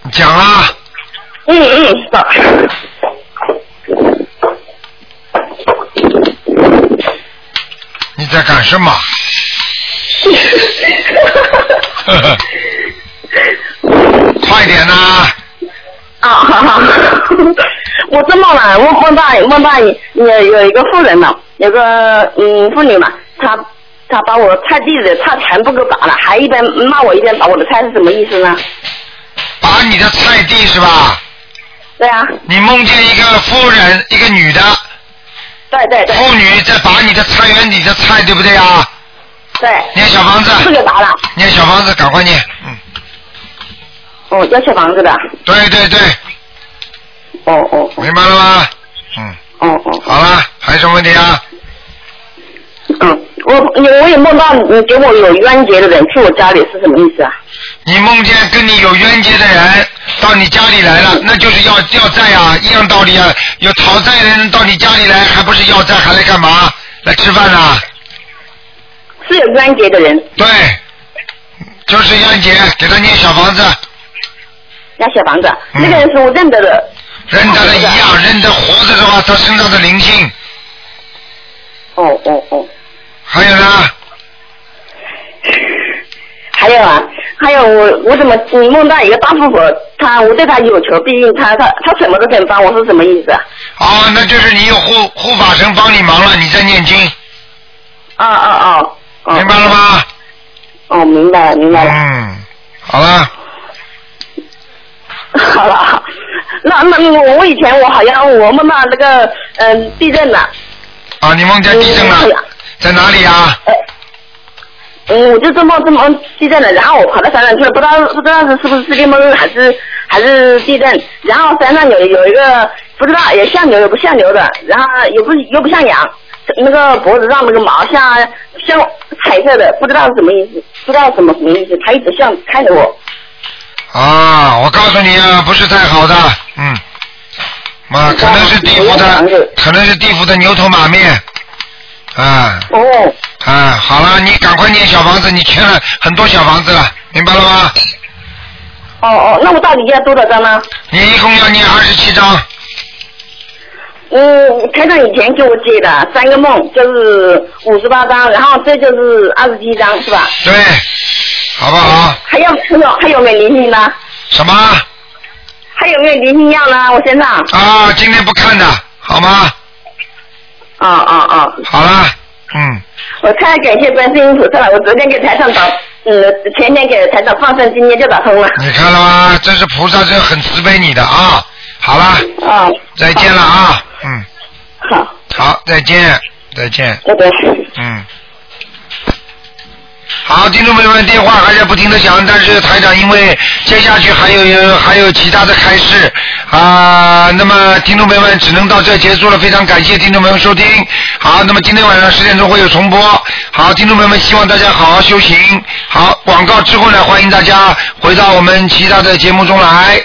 S1: 你讲啊。
S13: 嗯嗯，好。
S1: 你在干什么？快点呐、
S13: 啊，好好，我做梦了，我梦到梦到有有一个妇人嘛，有个嗯妇女嘛，她她把我菜地里的菜全部给拔了，还一边骂我一边拔我的菜是什么意思呢？
S1: 拔你的菜地是吧？
S13: 对啊。
S1: 你梦见一个妇人，一个女的。
S13: 对对对。
S1: 妇女在拔你的菜园里的菜，对不对啊？
S13: 对。
S1: 念小房子。
S13: 是给拔了。
S1: 念小房子，赶快念。嗯。
S13: 哦，要小房子的。
S1: 对对对。
S13: 哦哦。
S1: 明白了吗？嗯。
S13: 哦哦。
S1: 好了，还有什么问题啊？
S13: 嗯，我我也梦到你给我有冤结的人去我家里是什么意思啊？
S1: 你梦见跟你有冤结的人到你家里来了，那就是要要债啊，一样道理啊。有讨债的人到你家里来，还不是要债，还来干嘛？来吃饭啊、
S13: 是有冤结的人。
S1: 对，就是冤结，给他念小房子，
S13: 要小房子，那个人是我认得的。
S1: 认得的一样，认得活着的话，他身上的灵性。
S13: 哦哦哦。
S1: 还有呢？
S13: 还有啊，还有我我怎么你梦到一个大富婆，她我对她有求必应，她她她什么都肯帮我，是什么意思啊？
S1: 哦，那就是你有护护法神帮你忙了，你在念经。
S13: 啊啊啊！
S1: 明白了吗？
S13: 哦，明白了，明白了。
S1: 嗯，好了。
S13: 好了，那那我我以前我好像我梦到那个嗯、地震了。
S1: 啊，你梦见地震了，在哪里啊？
S13: 嗯，我就这么这么地震了，然后我跑到山上去了，不知道不知道是是不是世界末日还是还是地震，然后山上有有一个不知道也像牛也不像牛的，然后又不又不像羊，那个脖子上那个毛像像彩色的，不知道是什么意思，不知道什么什么意思，他一直像看着我。
S1: 啊，我告诉你啊，不是太好的，嗯，妈，可能是地府的，可能是地府的牛头马面，啊，
S13: 哦，
S1: 啊，好了，你赶快念小房子，你欠了很多小房子了，明白了吗？
S13: 哦哦，那我到底要多少张呢？
S1: 你一共要念二十七张，
S13: 嗯，台长以前给我接的三个梦就是五十八张，然后这就是二十七张，是吧？
S1: 对，好不好？
S13: 还有还有还有没有灵性呢？
S1: 什么？
S13: 还有没有灵性药呢？我身上。
S1: 啊，今天不看的，好吗？
S13: 啊啊啊！
S1: 好了，嗯，
S13: 我太感谢观世音菩萨了，我昨天给台上打，嗯，前天给台上放生，今天就打通了。
S1: 你看了吗？这是菩萨，这很慈悲你的啊。好了，
S13: 啊，
S1: 再见了啊，嗯，
S13: 好，
S1: 好，再见，再见，
S13: 拜拜。
S1: 嗯。好，听众朋友们，电话还在不停的响，但是台长因为接下去还有还有其他的开示啊、那么听众朋友们只能到这结束了，非常感谢听众朋友收听。好，那么今天晚上十点钟会有重播。好，听众朋友们，希望大家好好修行。好，广告之后呢，欢迎大家回到我们其他的节目中来。